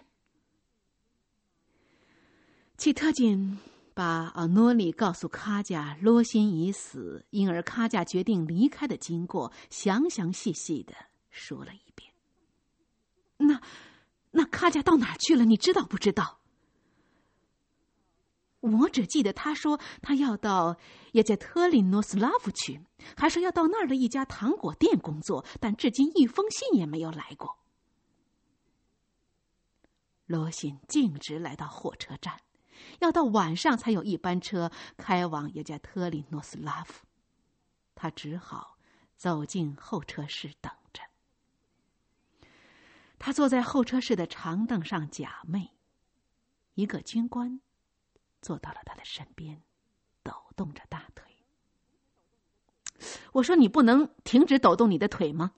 齐特金把阿诺里告诉卡贾罗辛已死，因而卡贾决定离开的经过，详详细细的说了一遍。那，那卡贾到哪儿去了？你知道不知道？我只记得他说他要到也在特林诺斯拉夫去，还说要到那儿的一家糖果店工作，但至今一封信也没有来过。罗辛径直来到火车站，要到晚上才有一班车开往也在特里诺斯拉夫，他只好走进候车室等着。他坐在候车室的长凳上假寐，一个军官坐到了他的身边，抖动着大腿。我说：“你不能停止抖动你的腿吗？”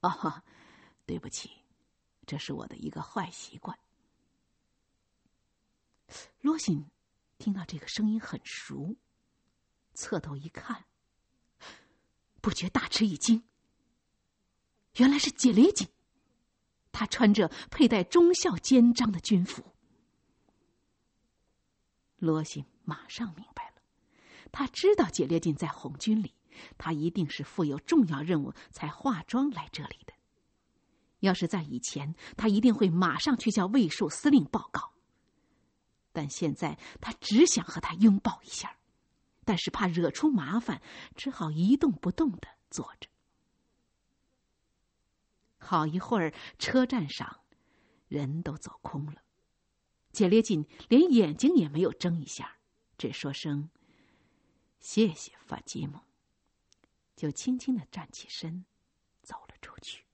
哦，对不起，这是我的一个坏习惯。罗辛听到这个声音很熟，侧头一看，不觉大吃一惊。原来是解雷金。他穿着佩戴忠孝肩章的军服。罗西马上明白了，他知道解列金在红军里，他一定是负有重要任务才化妆来这里的。要是在以前，他一定会马上去向卫戍司令报告。但现在他只想和他拥抱一下，但是怕惹出麻烦，只好一动不动的坐着。好一会儿，车站上人都走空了。解列金连眼睛也没有睁一下，只说声“谢谢法基姆”，就轻轻的站起身，走了出去。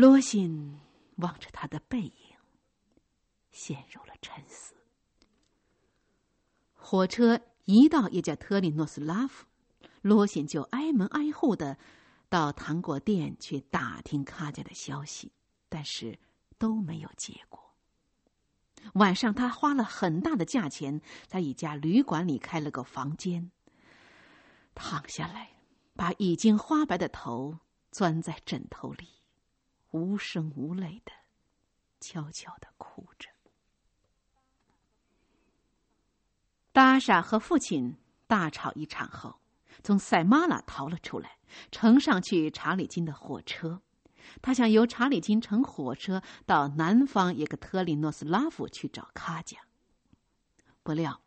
罗辛望着他的背影，陷入了沉思。火车一到叶加特里诺斯拉夫，罗辛就挨门挨户的。到糖果店去打听卡家的消息，但是都没有结果。晚上，他花了很大的价钱在一家旅馆里开了个房间。躺下来，把已经花白的头钻在枕头里，无声无泪的悄悄的哭着。达莎和父亲大吵一场后，从塞马拉逃了出来，乘上去查理金的火车。他想由查理金乘火车到南方一个特里诺斯拉夫去找卡贾。不料，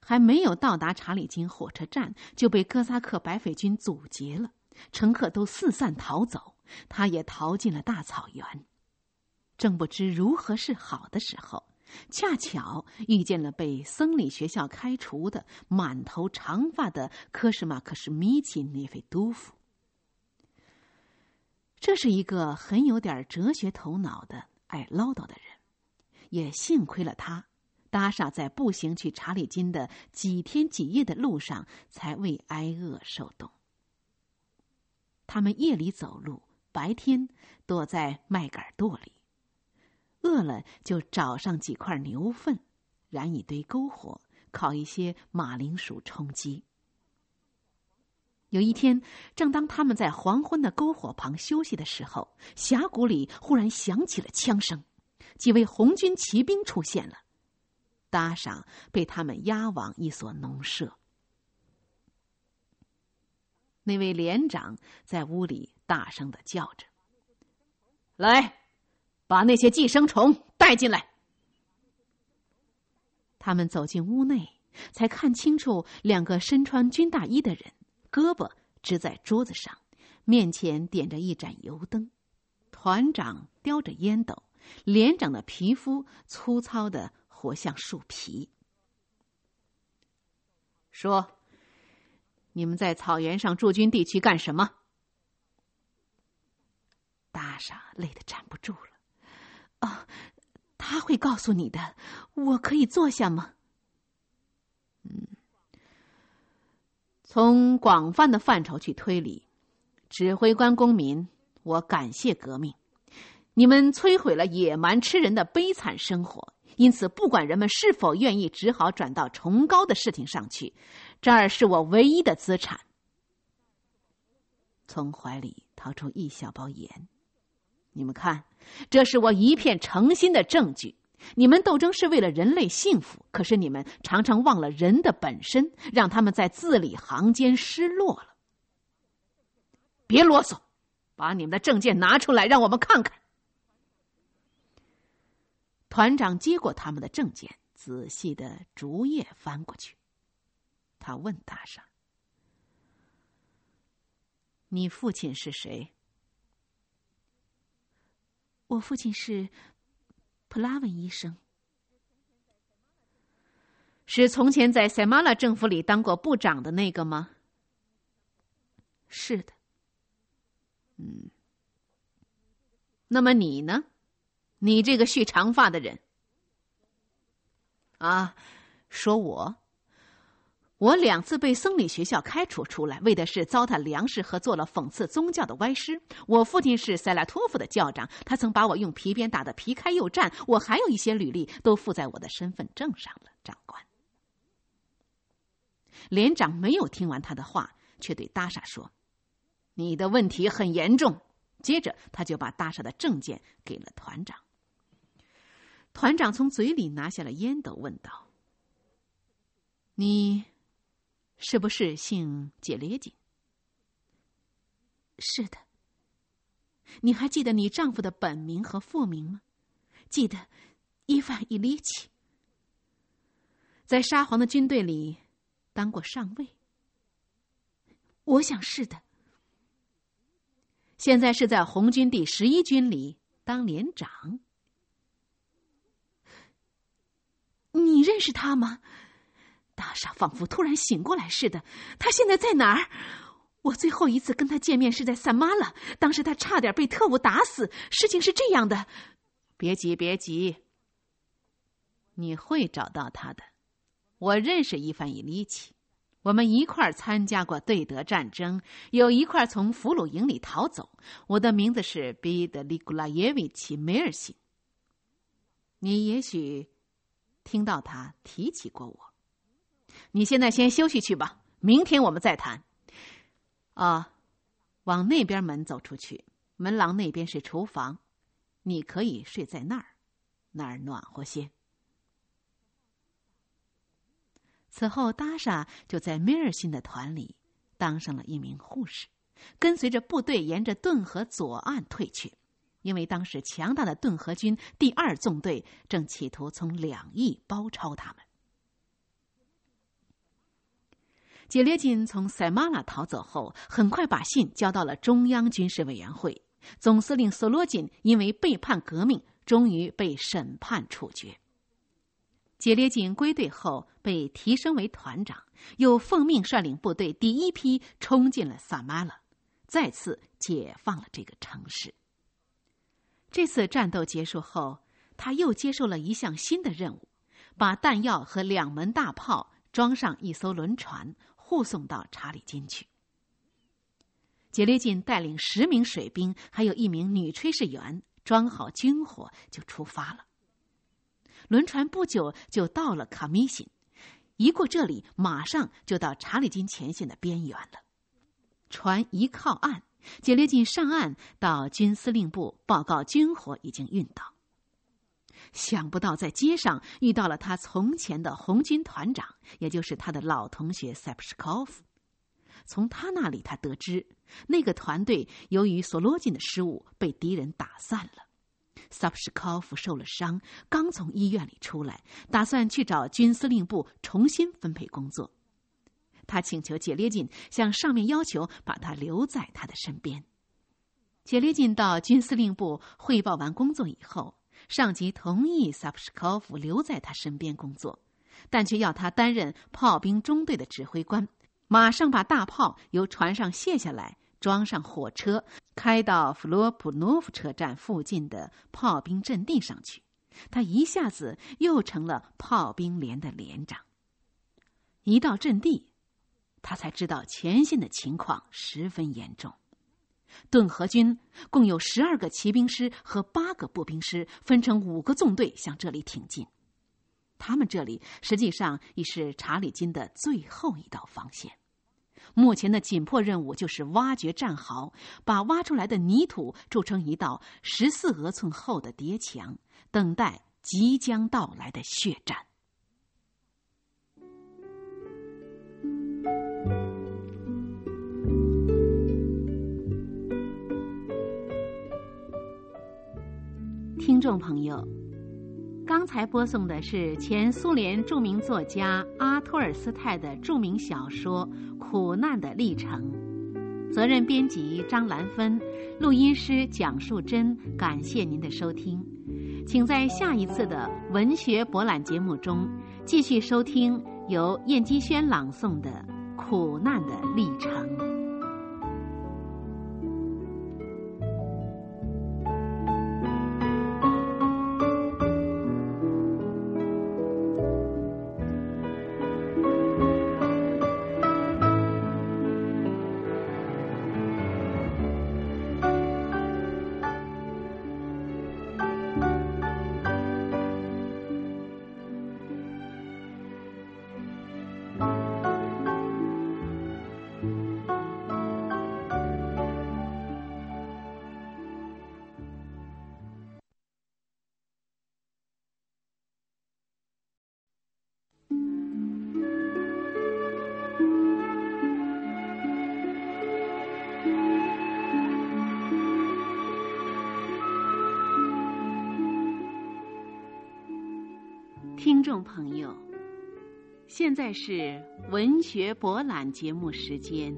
还没有到达查理金火车站，就被哥萨克白匪军阻截了，乘客都四散逃走，他也逃进了大草原。正不知如何是好的时候，恰巧遇见了被僧侣学校开除的满头长发的科什马克什米奇涅菲杜夫。这是一个很有点哲学头脑的爱唠叨的人，也幸亏了他，达莎在步行去查理金的几天几夜的路上，才未挨饿受冻。他们夜里走路，白天躲在麦秆垛里，饿了就找上几块牛粪，燃一堆篝火，烤一些马铃薯充饥。有一天，正当他们在黄昏的篝火旁休息的时候，峡谷里忽然响起了枪声，几位红军骑兵出现了。搭上被他们押往一所农舍。那位连长在屋里大声的叫着：“来，把那些寄生虫带进来。”他们走进屋内，才看清楚两个身穿军大衣的人。胳膊支在桌子上，面前点着一盏油灯。团长叼着烟斗，连长的皮肤粗糙的活像树皮。说：“你们在草原上驻军地区干什么？”大傻累得站不住了。啊，他会告诉你的。我可以坐下吗？嗯。从广泛的范畴去推理，指挥官公民，我感谢革命，你们摧毁了野蛮吃人的悲惨生活，因此不管人们是否愿意，只好转到崇高的事情上去。这儿是我唯一的资产。从怀里掏出一小包盐，你们看，这是我一片诚心的证据。你们斗争是为了人类幸福，可是你们常常忘了人的本身，让他们在字里行间失落了。别啰嗦，把你们的证件拿出来，让我们看看。团长接过他们的证件，仔细的逐页翻过去。他问大傻：“你父亲是谁？”我父亲是。普拉文医生是从前在塞马拉政府里当过部长的那个吗？是的。嗯，那么你呢？你这个蓄长发的人啊，说我。我两次被僧侣学校开除出来，为的是糟蹋粮食和做了讽刺宗教的歪诗。我父亲是塞拉托夫的校长，他曾把我用皮鞭打得皮开肉绽。我还有一些履历都附在我的身份证上了，长官。连长没有听完他的话，却对达莎说：“你的问题很严重。”接着，他就把达莎的证件给了团长。团长从嘴里拿下了烟斗，问道：“你？”是不是姓杰列金？是的。你还记得你丈夫的本名和父名吗？记得，伊凡伊里奇。在沙皇的军队里当过上尉。我想是的。现在是在红军第十一军里当连长。你认识他吗？大傻仿佛突然醒过来似的，他现在在哪儿？我最后一次跟他见面是在萨马拉，当时他差点被特务打死。事情是这样的，别急，别急，你会找到他的。我认识伊凡伊利奇，我们一块儿参加过对德战争，有一块从俘虏营里逃走。我的名字是彼得里古拉耶维奇梅尔辛。你也许听到他提起过我。你现在先休息去吧，明天我们再谈。啊，往那边门走出去，门廊那边是厨房，你可以睡在那儿，那儿暖和些。此后，达莎就在米尔辛的团里当上了一名护士，跟随着部队沿着顿河左岸退去，因为当时强大的顿河军第二纵队正企图从两翼包抄他们。杰列金从塞马拉逃走后，很快把信交到了中央军事委员会。总司令索罗金因为背叛革命，终于被审判处决。杰列金归队后被提升为团长，又奉命率领部队第一批冲进了萨马拉，再次解放了这个城市。这次战斗结束后，他又接受了一项新的任务，把弹药和两门大炮装上一艘轮船。护送到查理金去。杰列金带领十名水兵，还有一名女炊事员，装好军火就出发了。轮船不久就到了卡米辛，一过这里，马上就到查理金前线的边缘了。船一靠岸，杰列金上岸到军司令部报告军火已经运到。想不到在街上遇到了他从前的红军团长，也就是他的老同学塞普什科夫。从他那里，他得知那个团队由于索罗金的失误被敌人打散了。萨普什科夫受了伤，刚从医院里出来，打算去找军司令部重新分配工作。他请求杰列金向上面要求把他留在他的身边。杰列金到军司令部汇报完工作以后。上级同意萨普什科夫留在他身边工作，但却要他担任炮兵中队的指挥官，马上把大炮由船上卸下来，装上火车，开到弗罗普诺夫车站附近的炮兵阵地上去。他一下子又成了炮兵连的连长。一到阵地，他才知道前线的情况十分严重。顿河军共有十二个骑兵师和八个步兵师，分成五个纵队向这里挺进。他们这里实际上已是查理金的最后一道防线。目前的紧迫任务就是挖掘战壕，把挖出来的泥土筑成一道十四俄寸厚的叠墙，等待即将到来的血战。听众朋友，刚才播送的是前苏联著名作家阿托尔斯泰的著名小说《苦难的历程》，责任编辑张兰芬，录音师蒋树珍。感谢您的收听，请在下一次的文学博览节目中继续收听由燕姬轩朗诵的《苦难的历程》。现在是文学博览节目时间。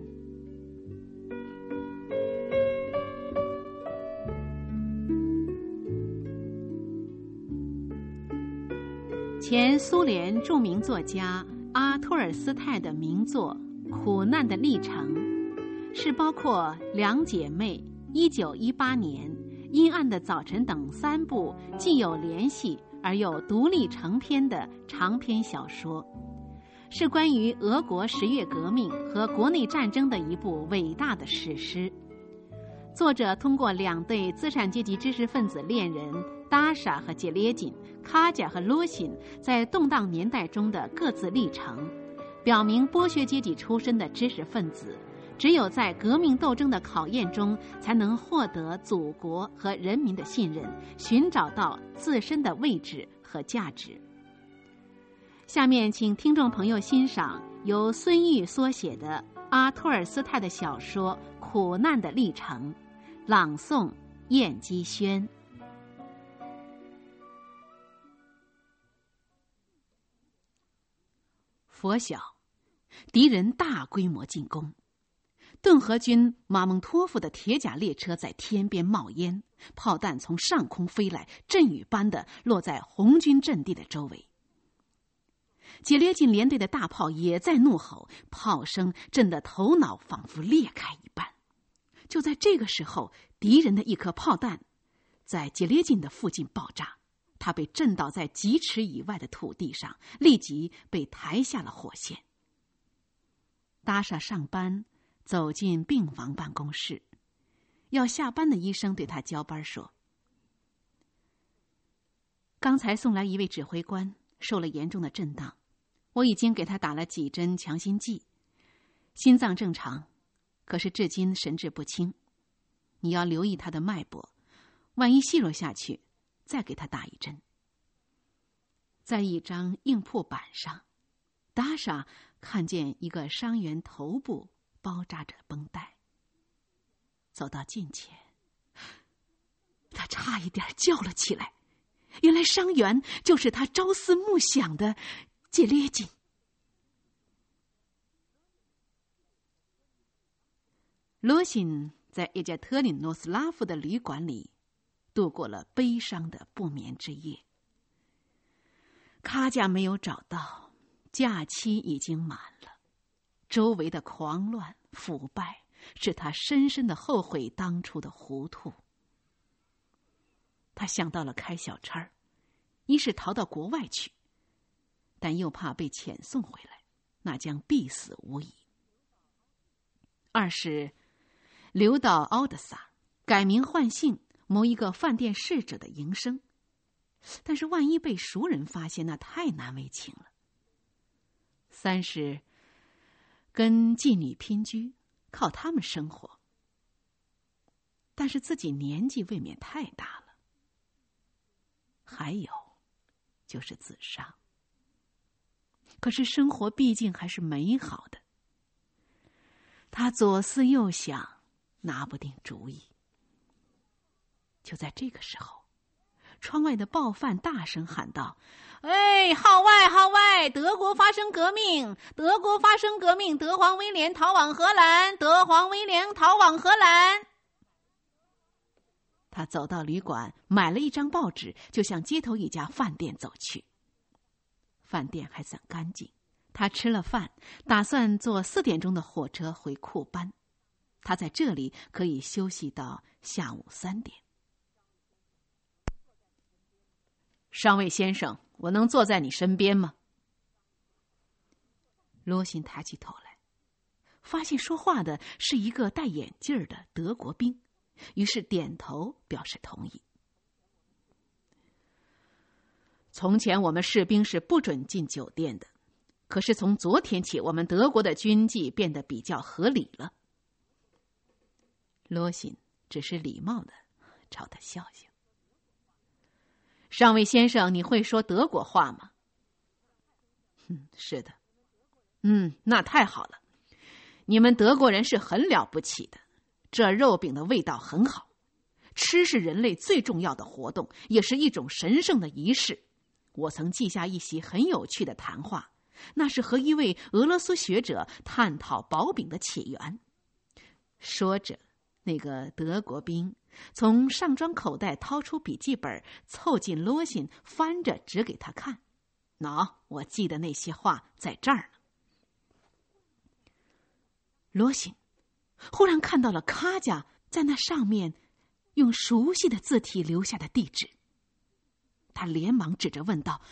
前苏联著名作家阿托尔斯泰的名作《苦难的历程》，是包括《两姐妹》、一九一八年、《阴暗的早晨》等三部既有联系。而又独立成篇的长篇小说，是关于俄国十月革命和国内战争的一部伟大的史诗。作者通过两对资产阶级知识分子恋人达莎和杰列金、卡贾和罗辛在动荡年代中的各自历程，表明剥削阶级出身的知识分子只有在革命斗争的考验中，才能获得祖国和人民的信任，寻找到自身的位置和价值。下面，请听众朋友欣赏由孙玉所写的阿托尔斯泰的小说《苦难的历程》，朗诵：燕姬轩。拂晓，敌人大规模进攻。顿河军马蒙托夫的铁甲列车在天边冒烟，炮弹从上空飞来，阵雨般的落在红军阵地的周围。杰列金连队的大炮也在怒吼，炮声震得头脑仿佛裂开一般。就在这个时候，敌人的一颗炮弹在杰列金的附近爆炸。他被震倒在几尺以外的土地上，立即被抬下了火线。达莎上班，走进病房办公室，要下班的医生对他交班说：“刚才送来一位指挥官，受了严重的震荡，我已经给他打了几针强心剂，心脏正常，可是至今神志不清。你要留意他的脉搏，万一细弱下去。”再给他打一针。在一张硬铺板上，达莎看见一个伤员头部包扎着绷带。走到近前，他差一点叫了起来。原来伤员就是他朝思暮想的杰列金。罗辛在叶加特林诺斯拉夫的旅馆里。度过了悲伤的不眠之夜。卡贾没有找到，假期已经满了，周围的狂乱腐败使他深深的后悔当初的糊涂。他想到了开小差儿，一是逃到国外去，但又怕被遣送回来，那将必死无疑；二是留到奥德萨，改名换姓。谋一个饭店侍者的营生，但是万一被熟人发现，那太难为情了。三是跟妓女姘居，靠他们生活，但是自己年纪未免太大了。还有，就是自杀。可是生活毕竟还是美好的。他左思右想，拿不定主意。就在这个时候，窗外的报贩大声喊道：“哎，号外，号外！德国发生革命！德国发生革命！德皇威廉逃往荷兰！德皇威廉逃往荷兰！”他走到旅馆，买了一张报纸，就向街头一家饭店走去。饭店还算干净。他吃了饭，打算坐四点钟的火车回库班。他在这里可以休息到下午三点。上尉先生，我能坐在你身边吗？罗辛抬起头来，发现说话的是一个戴眼镜的德国兵，于是点头表示同意。从前我们士兵是不准进酒店的，可是从昨天起，我们德国的军纪变得比较合理了。罗辛只是礼貌的朝他笑笑。上尉先生，你会说德国话吗？嗯，是的。嗯，那太好了。你们德国人是很了不起的。这肉饼的味道很好，吃是人类最重要的活动，也是一种神圣的仪式。我曾记下一席很有趣的谈话，那是和一位俄罗斯学者探讨薄饼的起源。说着，那个德国兵。从上装口袋掏出笔记本，凑近罗辛，翻着指给他看。喏，我记得那些话在这儿呢。罗辛忽然看到了卡家在那上面用熟悉的字体留下的地址。他连忙指着问道：“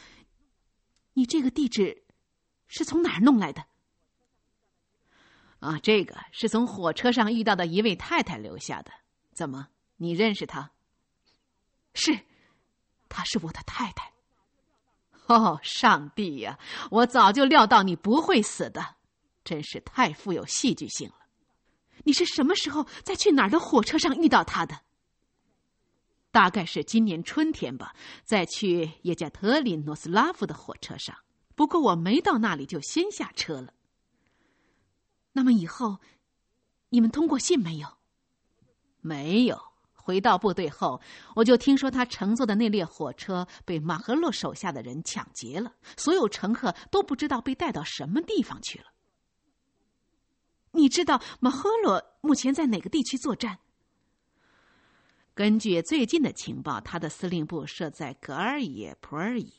你这个地址是从哪儿弄来的？”啊，这个是从火车上遇到的一位太太留下的。怎么？你认识她？是，她是我的太太。哦，上帝呀！我早就料到你不会死的，真是太富有戏剧性了。你是什么时候在去哪儿的火车上遇到她的？大概是今年春天吧，在去叶加特林诺斯拉夫的火车上。不过我没到那里就先下车了。那么以后，你们通过信没有？没有。回到部队后，我就听说他乘坐的那列火车被马赫洛手下的人抢劫了，所有乘客都不知道被带到什么地方去了。你知道马赫洛目前在哪个地区作战？根据最近的情报，他的司令部设在格尔耶普尔伊。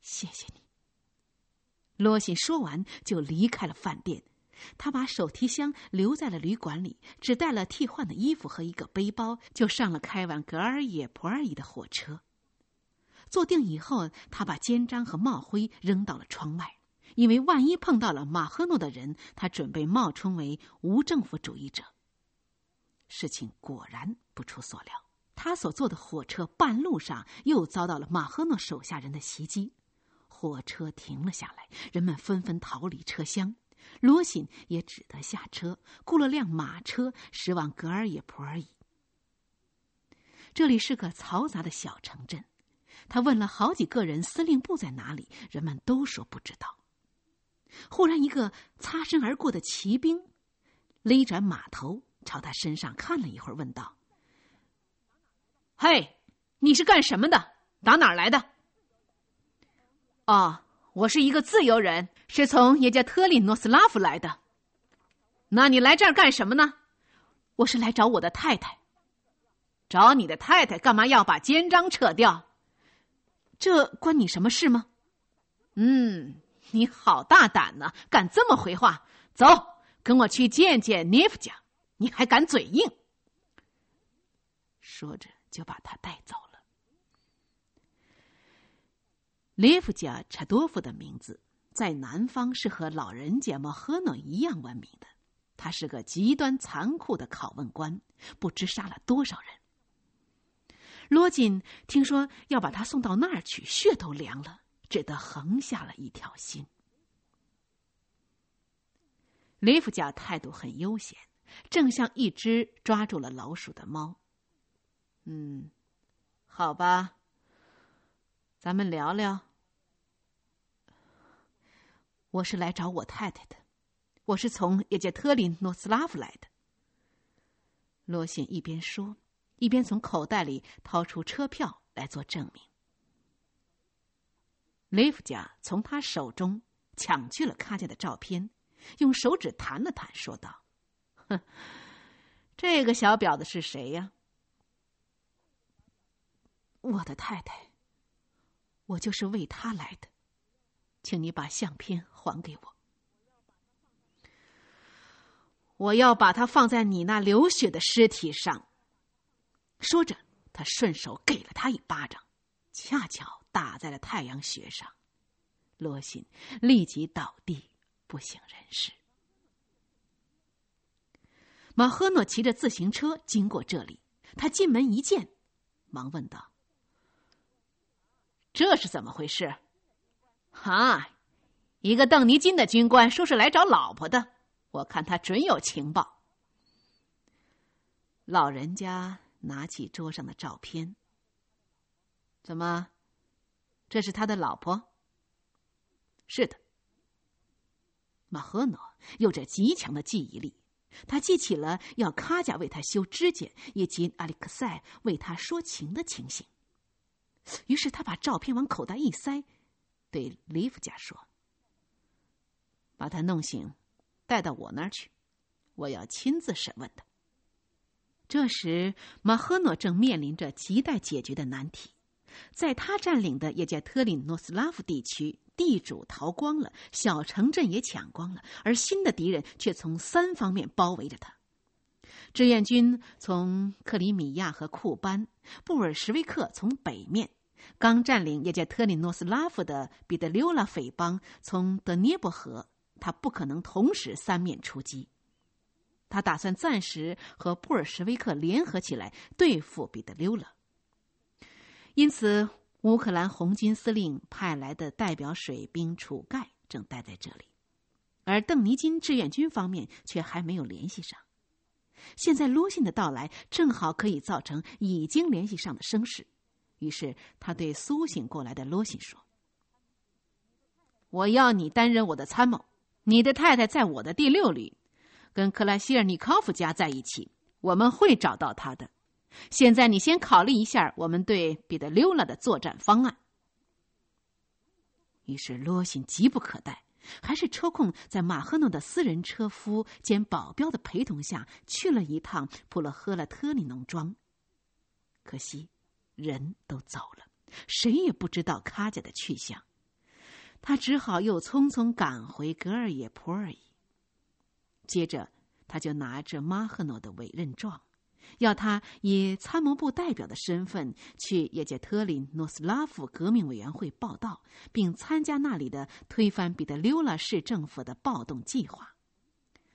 谢谢你。罗西说完就离开了饭店。他把手提箱留在了旅馆里，只带了替换的衣服和一个背包，就上了开往格尔耶普尔伊的火车。坐定以后，他把肩章和帽徽扔到了窗外，因为万一碰到了马赫诺的人，他准备冒充为无政府主义者。事情果然不出所料，他所坐的火车半路上又遭到了马赫诺手下人的袭击，火车停了下来，人们纷纷逃离车厢。罗辛也只得下车，雇了辆马车，驶往格尔耶普尔伊。这里是个嘈杂的小城镇，他问了好几个人司令部在哪里，人们都说不知道。忽然，一个擦身而过的骑兵勒转马头，朝他身上看了一会儿，问道：“嘿，你是干什么的？打哪儿来的？”“哦。”我是一个自由人，是从耶加特里诺斯拉夫来的。那你来这儿干什么呢？我是来找我的太太。找你的太太干嘛要把肩章扯掉？这关你什么事吗？嗯，你好大胆呢，敢这么回话？走，跟我去见见涅夫家。你还敢嘴硬？说着就把他带走了。列夫加查多夫的名字在南方是和老人家莫赫诺一样闻名的。他是个极端残酷的拷问官，不知杀了多少人。罗锦听说要把他送到那儿去，血都凉了，只得横下了一条心。列夫加态度很悠闲，正像一只抓住了老鼠的猫。嗯，好吧，咱们聊聊。我是来找我太太的，我是从叶杰特林诺斯拉夫来的。罗信一边说，一边从口袋里掏出车票来做证明。雷夫家从他手中抢去了卡家的照片，用手指弹了弹，说道：“哼，这个小婊子是谁呀？”我的太太，我就是为她来的。请你把相片还给我。我要把它放在你那流血的尸体上。说着，他顺手给了他一巴掌，恰巧打在了太阳穴上。罗欣立即倒地，不省人事。马赫诺骑着自行车经过这里，他进门一见，忙问道：“这是怎么回事？”哈，一个邓尼金的军官说是来找老婆的，我看他准有情报。老人家拿起桌上的照片，怎么？这是他的老婆？是的。马赫诺有着极强的记忆力，他记起了要卡贾为他修指甲，以及阿里克塞为他说情的情形。于是他把照片往口袋一塞。对利夫家说：“把他弄醒，带到我那儿去，我要亲自审问他。”这时，马赫诺正面临着亟待解决的难题。在他占领的也叫特林诺斯拉夫地区，地主逃光了，小城镇也抢光了，而新的敌人却从三方面包围着他。志愿军从克里米亚和库班，布尔什维克从北面。刚占领也叫特里诺斯拉夫的彼得溜拉匪帮从德涅伯河，他不可能同时三面出击。他打算暂时和布尔什维克联合起来对付彼得溜拉。因此，乌克兰红军司令派来的代表水兵楚盖正待在这里。而邓尼金志愿军方面却还没有联系上。现在罗信的到来正好可以造成已经联系上的声势，于是他对苏醒过来的罗信说：“我要你担任我的参谋，你的太太在我的第六旅，跟克拉希尔尼科夫家在一起，我们会找到他的。现在你先考虑一下我们对彼得溜拉的作战方案。”于是罗信急不可待。还是抽空在马赫诺的私人车夫兼保镖的陪同下去了一趟普罗赫勒特里农庄。可惜，人都走了，谁也不知道卡贾的去向。他只好又匆匆赶回格尔耶普尔伊。接着，他就拿着马赫诺的委任状。要他以参谋部代表的身份去叶杰特林诺斯拉夫革命委员会报道，并参加那里的推翻彼得溜拉市政府的暴动计划。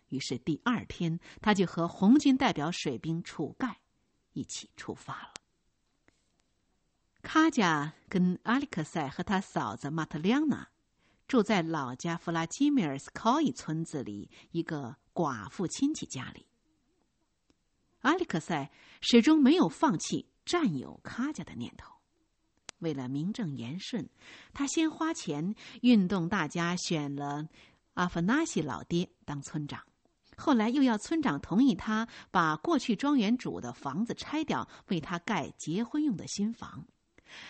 于是第二天，他就和红军代表水兵楚盖一起出发了。卡贾跟阿里克塞和他嫂子马特亮娜住在老家弗拉基米尔斯考伊村子里一个寡妇亲戚家里。阿里克塞始终没有放弃占有卡家的念头。为了名正言顺，他先花钱运动大家选了阿弗纳西老爹当村长，后来又要村长同意他把过去庄园主的房子拆掉，为他盖结婚用的新房，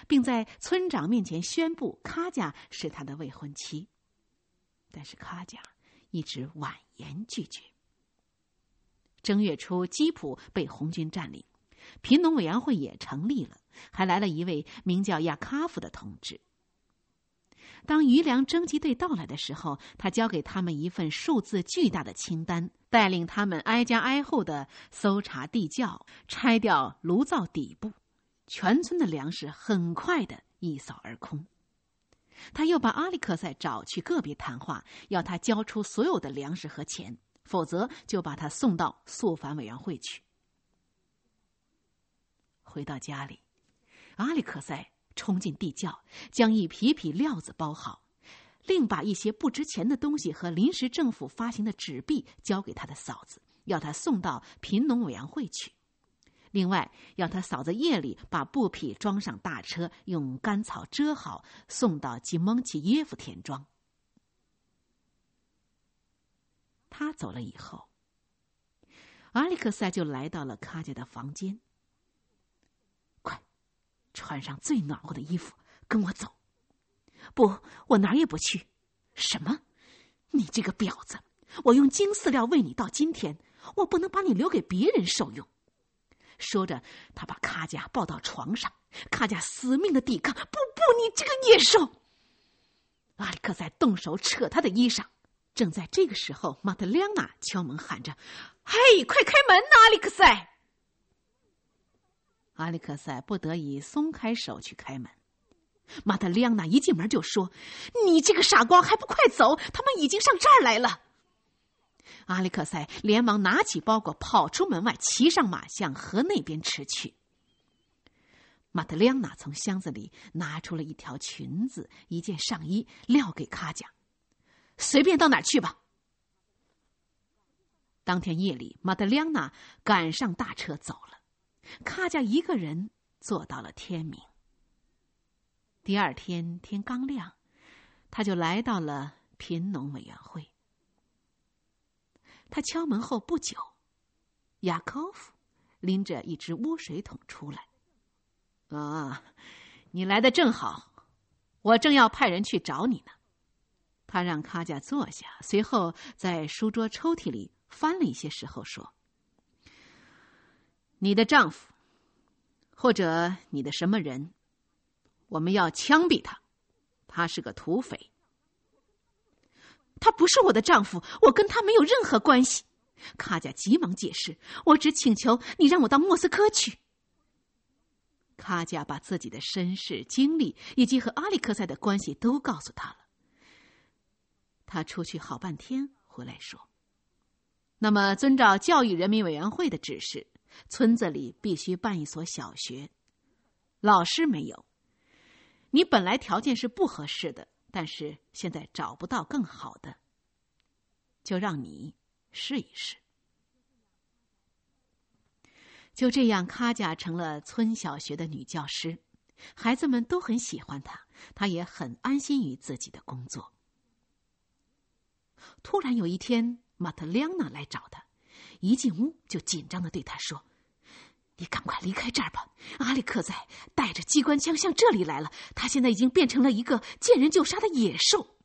并在村长面前宣布卡家是他的未婚妻。但是卡家一直婉言拒绝。正月初，基普被红军占领，贫农委员会也成立了，还来了一位名叫亚卡夫的同志。当余粮征集队到来的时候，他交给他们一份数字巨大的清单，带领他们挨家挨户的搜查地窖，拆掉炉灶底部，全村的粮食很快的一扫而空。他又把阿里克塞找去个别谈话，要他交出所有的粮食和钱。否则，就把他送到肃反委员会去。回到家里，阿里克塞冲进地窖，将一匹匹料子包好，另把一些不值钱的东西和临时政府发行的纸币交给他的嫂子，要他送到贫农委员会去。另外，要他嫂子夜里把布匹装上大车，用干草遮好，送到吉蒙奇耶夫田庄。他走了以后，阿里克塞就来到了卡家的房间。快，穿上最暖和的衣服，跟我走。不，我哪儿也不去。什么？你这个婊子！我用金饲料喂你到今天，我不能把你留给别人受用。说着，他把卡贾抱到床上。卡贾死命的抵抗。不不，你这个野兽！阿里克塞动手扯他的衣裳。正在这个时候，马特亮娜敲门喊着：“嘿，快开门呐，阿里克塞！”阿里克塞不得已松开手去开门。马特亮娜一进门就说：“你这个傻瓜，还不快走！他们已经上这儿来了。”阿里克塞连忙拿起包裹，跑出门外，骑上马向河那边驰去。马特亮娜从箱子里拿出了一条裙子、一件上衣，撂给卡贾。随便到哪儿去吧。当天夜里，马德亮娜赶上大车走了，卡加一个人坐到了天明。第二天天刚亮，他就来到了贫农委员会。他敲门后不久，雅科夫拎着一只污水桶出来。啊，你来的正好，我正要派人去找你呢。他让卡贾坐下，随后在书桌抽屉里翻了一些时候，说：“你的丈夫，或者你的什么人，我们要枪毙他。他是个土匪。他不是我的丈夫，我跟他没有任何关系。”卡贾急忙解释：“我只请求你让我到莫斯科去。”卡贾把自己的身世、经历以及和阿里克塞的关系都告诉他了。他出去好半天，回来说：“那么，遵照教育人民委员会的指示，村子里必须办一所小学。老师没有。你本来条件是不合适的，但是现在找不到更好的。就让你试一试。就这样，卡贾成了村小学的女教师，孩子们都很喜欢她，她也很安心于自己的工作。突然有一天，马特亮娜来找他，一进屋就紧张的对他说：“你赶快离开这儿吧！阿里克在带着机关枪向这里来了，他现在已经变成了一个见人就杀的野兽。”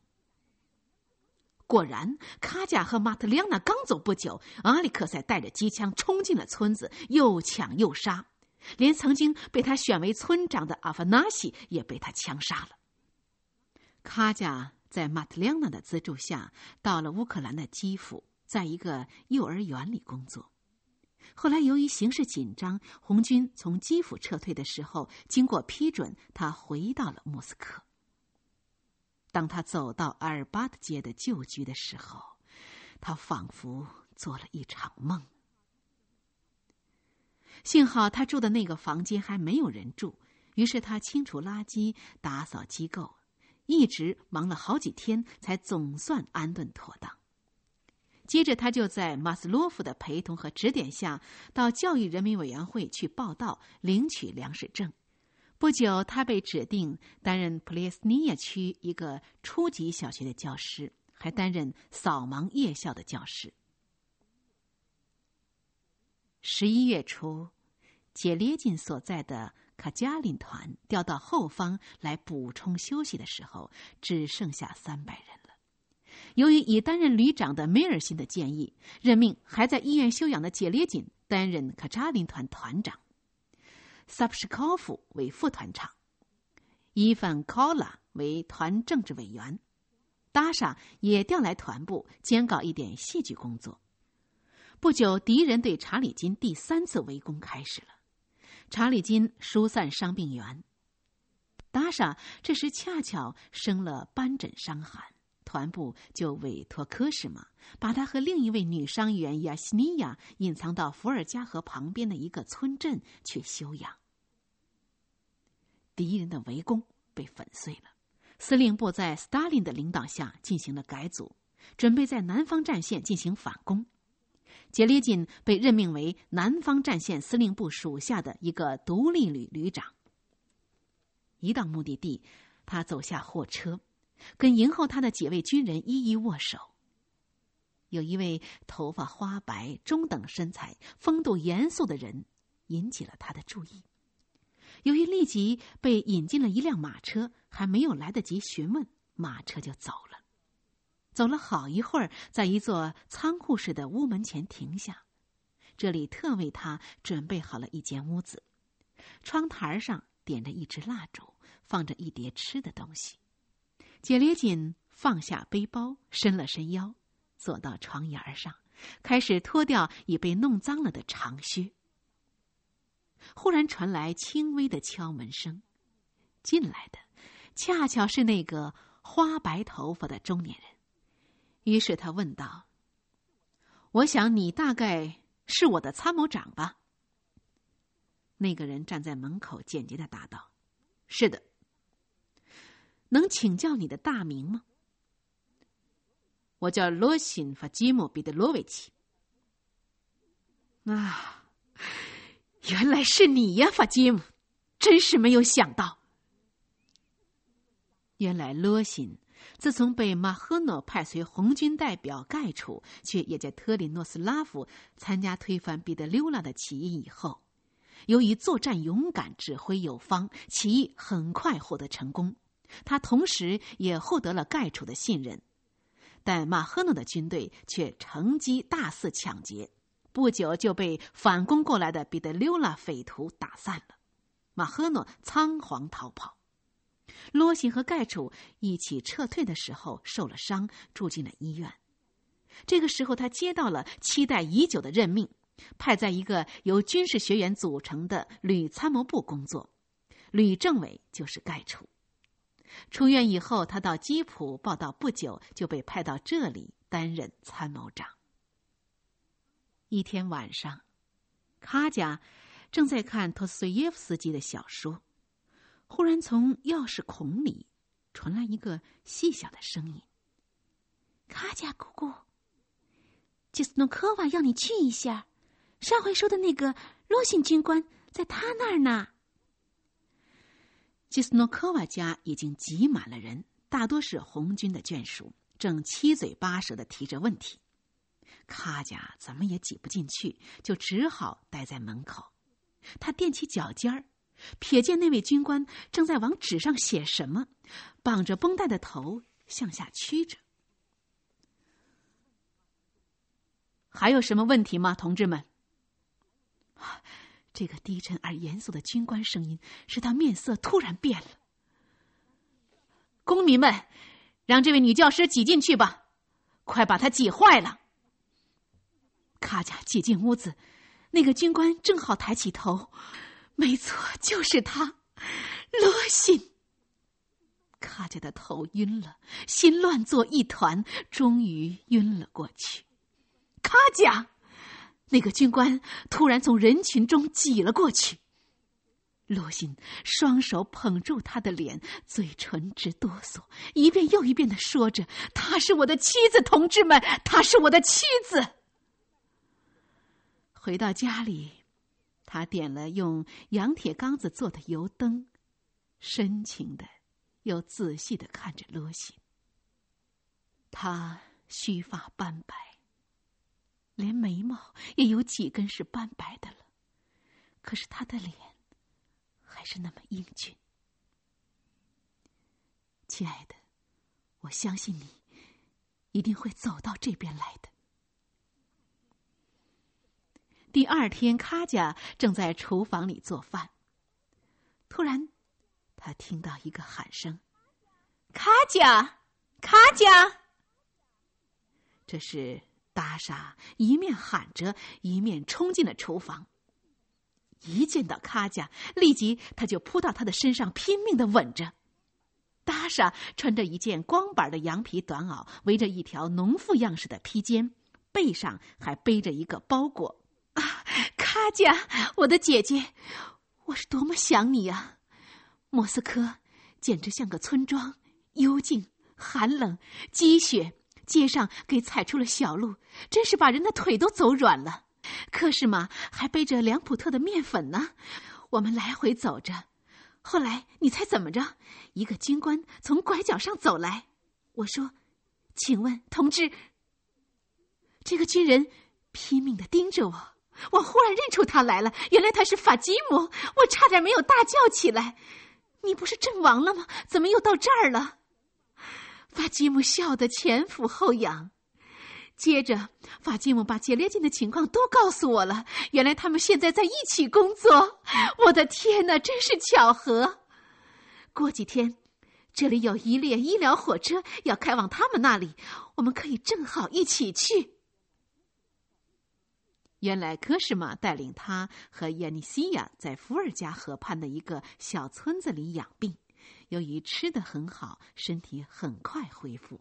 果然，卡贾和马特里昂娜刚走不久，阿里克塞带着机枪冲进了村子，又抢又杀，连曾经被他选为村长的阿法纳西也被他枪杀了。卡贾在马特里昂娜的资助下，到了乌克兰的基辅，在一个幼儿园里工作。后来由于形势紧张，红军从基辅撤退的时候，经过批准，他回到了莫斯科。当他走到阿尔巴特街的旧居的时候，他仿佛做了一场梦。幸好他住的那个房间还没有人住，于是他清除垃圾、打扫机构，一直忙了好几天，才总算安顿妥当。接着，他就在马斯洛夫的陪同和指点下，到教育人民委员会去报道，领取粮食证。不久，他被指定担任普列斯尼亚区一个初级小学的教师，还担任扫盲夜校的教师。十一月初，杰列金所在的卡加林团调到后方来补充休息的时候，只剩下三百人了。由于已担任旅长的梅尔辛的建议，任命还在医院休养的杰列金担任卡扎林团团长。萨普什科夫为副团长，伊凡科拉为团政治委员，达莎也调来团部监搞一点戏剧工作。不久，敌人对查理金第三次围攻开始了。查理金疏散伤病员，达莎这时恰巧生了斑疹伤寒，团部就委托科什玛把他和另一位女伤员亚西尼亚隐藏到伏尔加河旁边的一个村镇去休养。敌人的围攻被粉碎了，司令部在斯大林的领导下进行了改组，准备在南方战线进行反攻。杰列金被任命为南方战线司令部属下的一个独立旅旅长。一到目的地，他走下货车，跟迎候他的几位军人一一握手。有一位头发花白、中等身材、风度严肃的人引起了他的注意。由于立即被引进了一辆马车，还没有来得及询问，马车就走了。走了好一会儿，在一座仓库式的屋门前停下。这里特为他准备好了一间屋子，窗台上点着一支蜡烛，放着一碟吃的东西。杰列锦放下背包，伸了伸腰，坐到床沿上，开始脱掉已被弄脏了的长靴。忽然传来轻微的敲门声，进来的恰巧是那个花白头发的中年人。于是他问道：“我想你大概是我的参谋长吧？”那个人站在门口，简洁的答道：“是的。”能请教你的大名吗？我叫罗辛法基姆彼得罗维奇。啊。原来是你呀，法基姆！真是没有想到。原来罗辛自从被马赫诺派随红军代表盖楚，却也在特里诺斯拉夫参加推翻彼得溜拉的起义以后，由于作战勇敢、指挥有方，起义很快获得成功。他同时也获得了盖楚的信任，但马赫诺的军队却乘机大肆抢劫。不久就被反攻过来的彼得溜拉匪徒打散了，马赫诺仓皇逃跑。罗辛和盖楚一起撤退的时候受了伤，住进了医院。这个时候，他接到了期待已久的任命，派在一个由军事学员组成的旅参谋部工作，旅政委就是盖楚。出院以后，他到基辅报道，不久就被派到这里担任参谋长。一天晚上，卡贾正在看托斯耶夫斯基的小说，忽然从钥匙孔里传来一个细小的声音：“卡贾姑姑，
吉斯诺科娃要你去一下，上回说的那个罗辛军官在他那儿呢。
吉斯诺科娃家已经挤满了人，大多是红军的眷属，正七嘴八舌的提着问题。卡贾怎么也挤不进去，就只好待在门口。他踮起脚尖儿，瞥见那位军官正在往纸上写什么，绑着绷带的头向下屈着。还有什么问题吗，同志们？这个低沉而严肃的军官声音使他面色突然变了。公民们，让这位女教师挤进去吧，快把她挤坏了。卡贾挤进屋子，那个军官正好抬起头，没错，就是他，罗辛。卡贾的头晕了，心乱作一团，终于晕了过去。卡贾。那个军官突然从人群中挤了过去。罗欣双手捧住他的脸，嘴唇直哆嗦，一遍又一遍的说着：“她是我的妻子，同志们，她是我的妻子。”回到家里，他点了用羊铁缸子做的油灯，深情的又仔细的看着罗西。他须发斑白。连眉毛也有几根是斑白的了，可是他的脸还是那么英俊。亲爱的，我相信你一定会走到这边来的。第二天，卡贾正在厨房里做饭，突然，他听到一个喊声：“卡贾，卡贾！”这是。达莎一面喊着，一面冲进了厨房。一见到卡贾，立即他就扑到他的身上，拼命的吻着。达莎穿着一件光板的羊皮短袄，围着一条农妇样式的披肩，背上还背着一个包裹。啊，卡贾，我的姐姐，我是多么想你啊！莫斯科简直像个村庄，幽静、寒冷、积雪。街上给踩出了小路，真是把人的腿都走软了。可是嘛，还背着梁普特的面粉呢。我们来回走着，后来你猜怎么着？一个军官从拐角上走来，我说：“请问同志。”这个军人拼命的盯着我，我忽然认出他来了，原来他是法基姆，我差点没有大叫起来：“你不是阵亡了吗？怎么又到这儿了？”法基姆笑得前俯后仰，接着法基姆把杰列金的情况都告诉我了。原来他们现在在一起工作，我的天哪，真是巧合！过几天，这里有一列医疗火车要开往他们那里，我们可以正好一起去。原来科什玛带领他和耶尼西亚在伏尔加河畔的一个小村子里养病。由于吃的很好，身体很快恢复。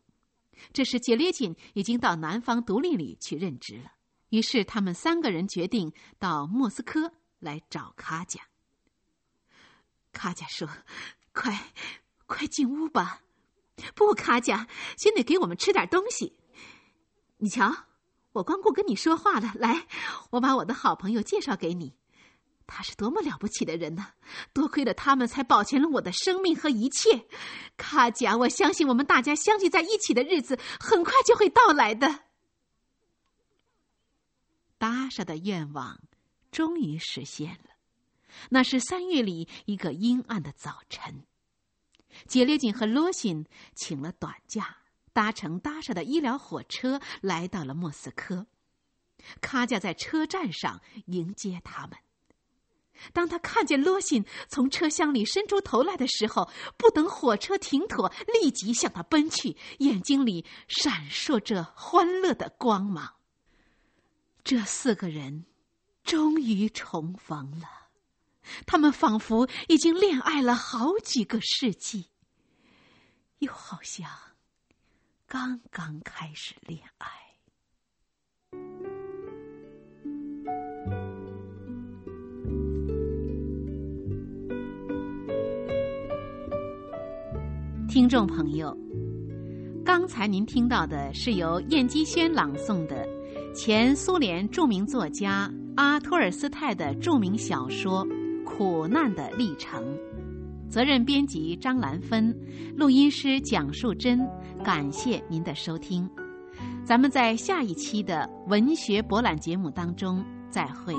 这时，杰列金已经到南方独立旅去任职了。于是，他们三个人决定到莫斯科来找卡贾。卡贾说：“快，快进屋吧！不，卡贾，先得给我们吃点东西。你瞧，我光顾跟你说话了。来，我把我的好朋友介绍给你。”他是多么了不起的人呢！多亏了他们，才保全了我的生命和一切。卡贾，我相信我们大家相聚在一起的日子很快就会到来的。达莎的愿望终于实现了。那是三月里一个阴暗的早晨，杰列金和罗辛请了短假，搭乘搭上的医疗火车来到了莫斯科。卡贾在车站上迎接他们。当他看见罗辛从车厢里伸出头来的时候，不等火车停妥，立即向他奔去，眼睛里闪烁着欢乐的光芒。这四个人终于重逢了，他们仿佛已经恋爱了好几个世纪，又好像刚刚开始恋爱。听众朋友，刚才您听到的是由燕姬轩朗诵的《前苏联著名作家阿托尔斯泰的著名小说《苦难的历程》。责任编辑张兰芬，录音师蒋树珍。感谢您的收听，咱们在下一期的文学博览节目当中再会。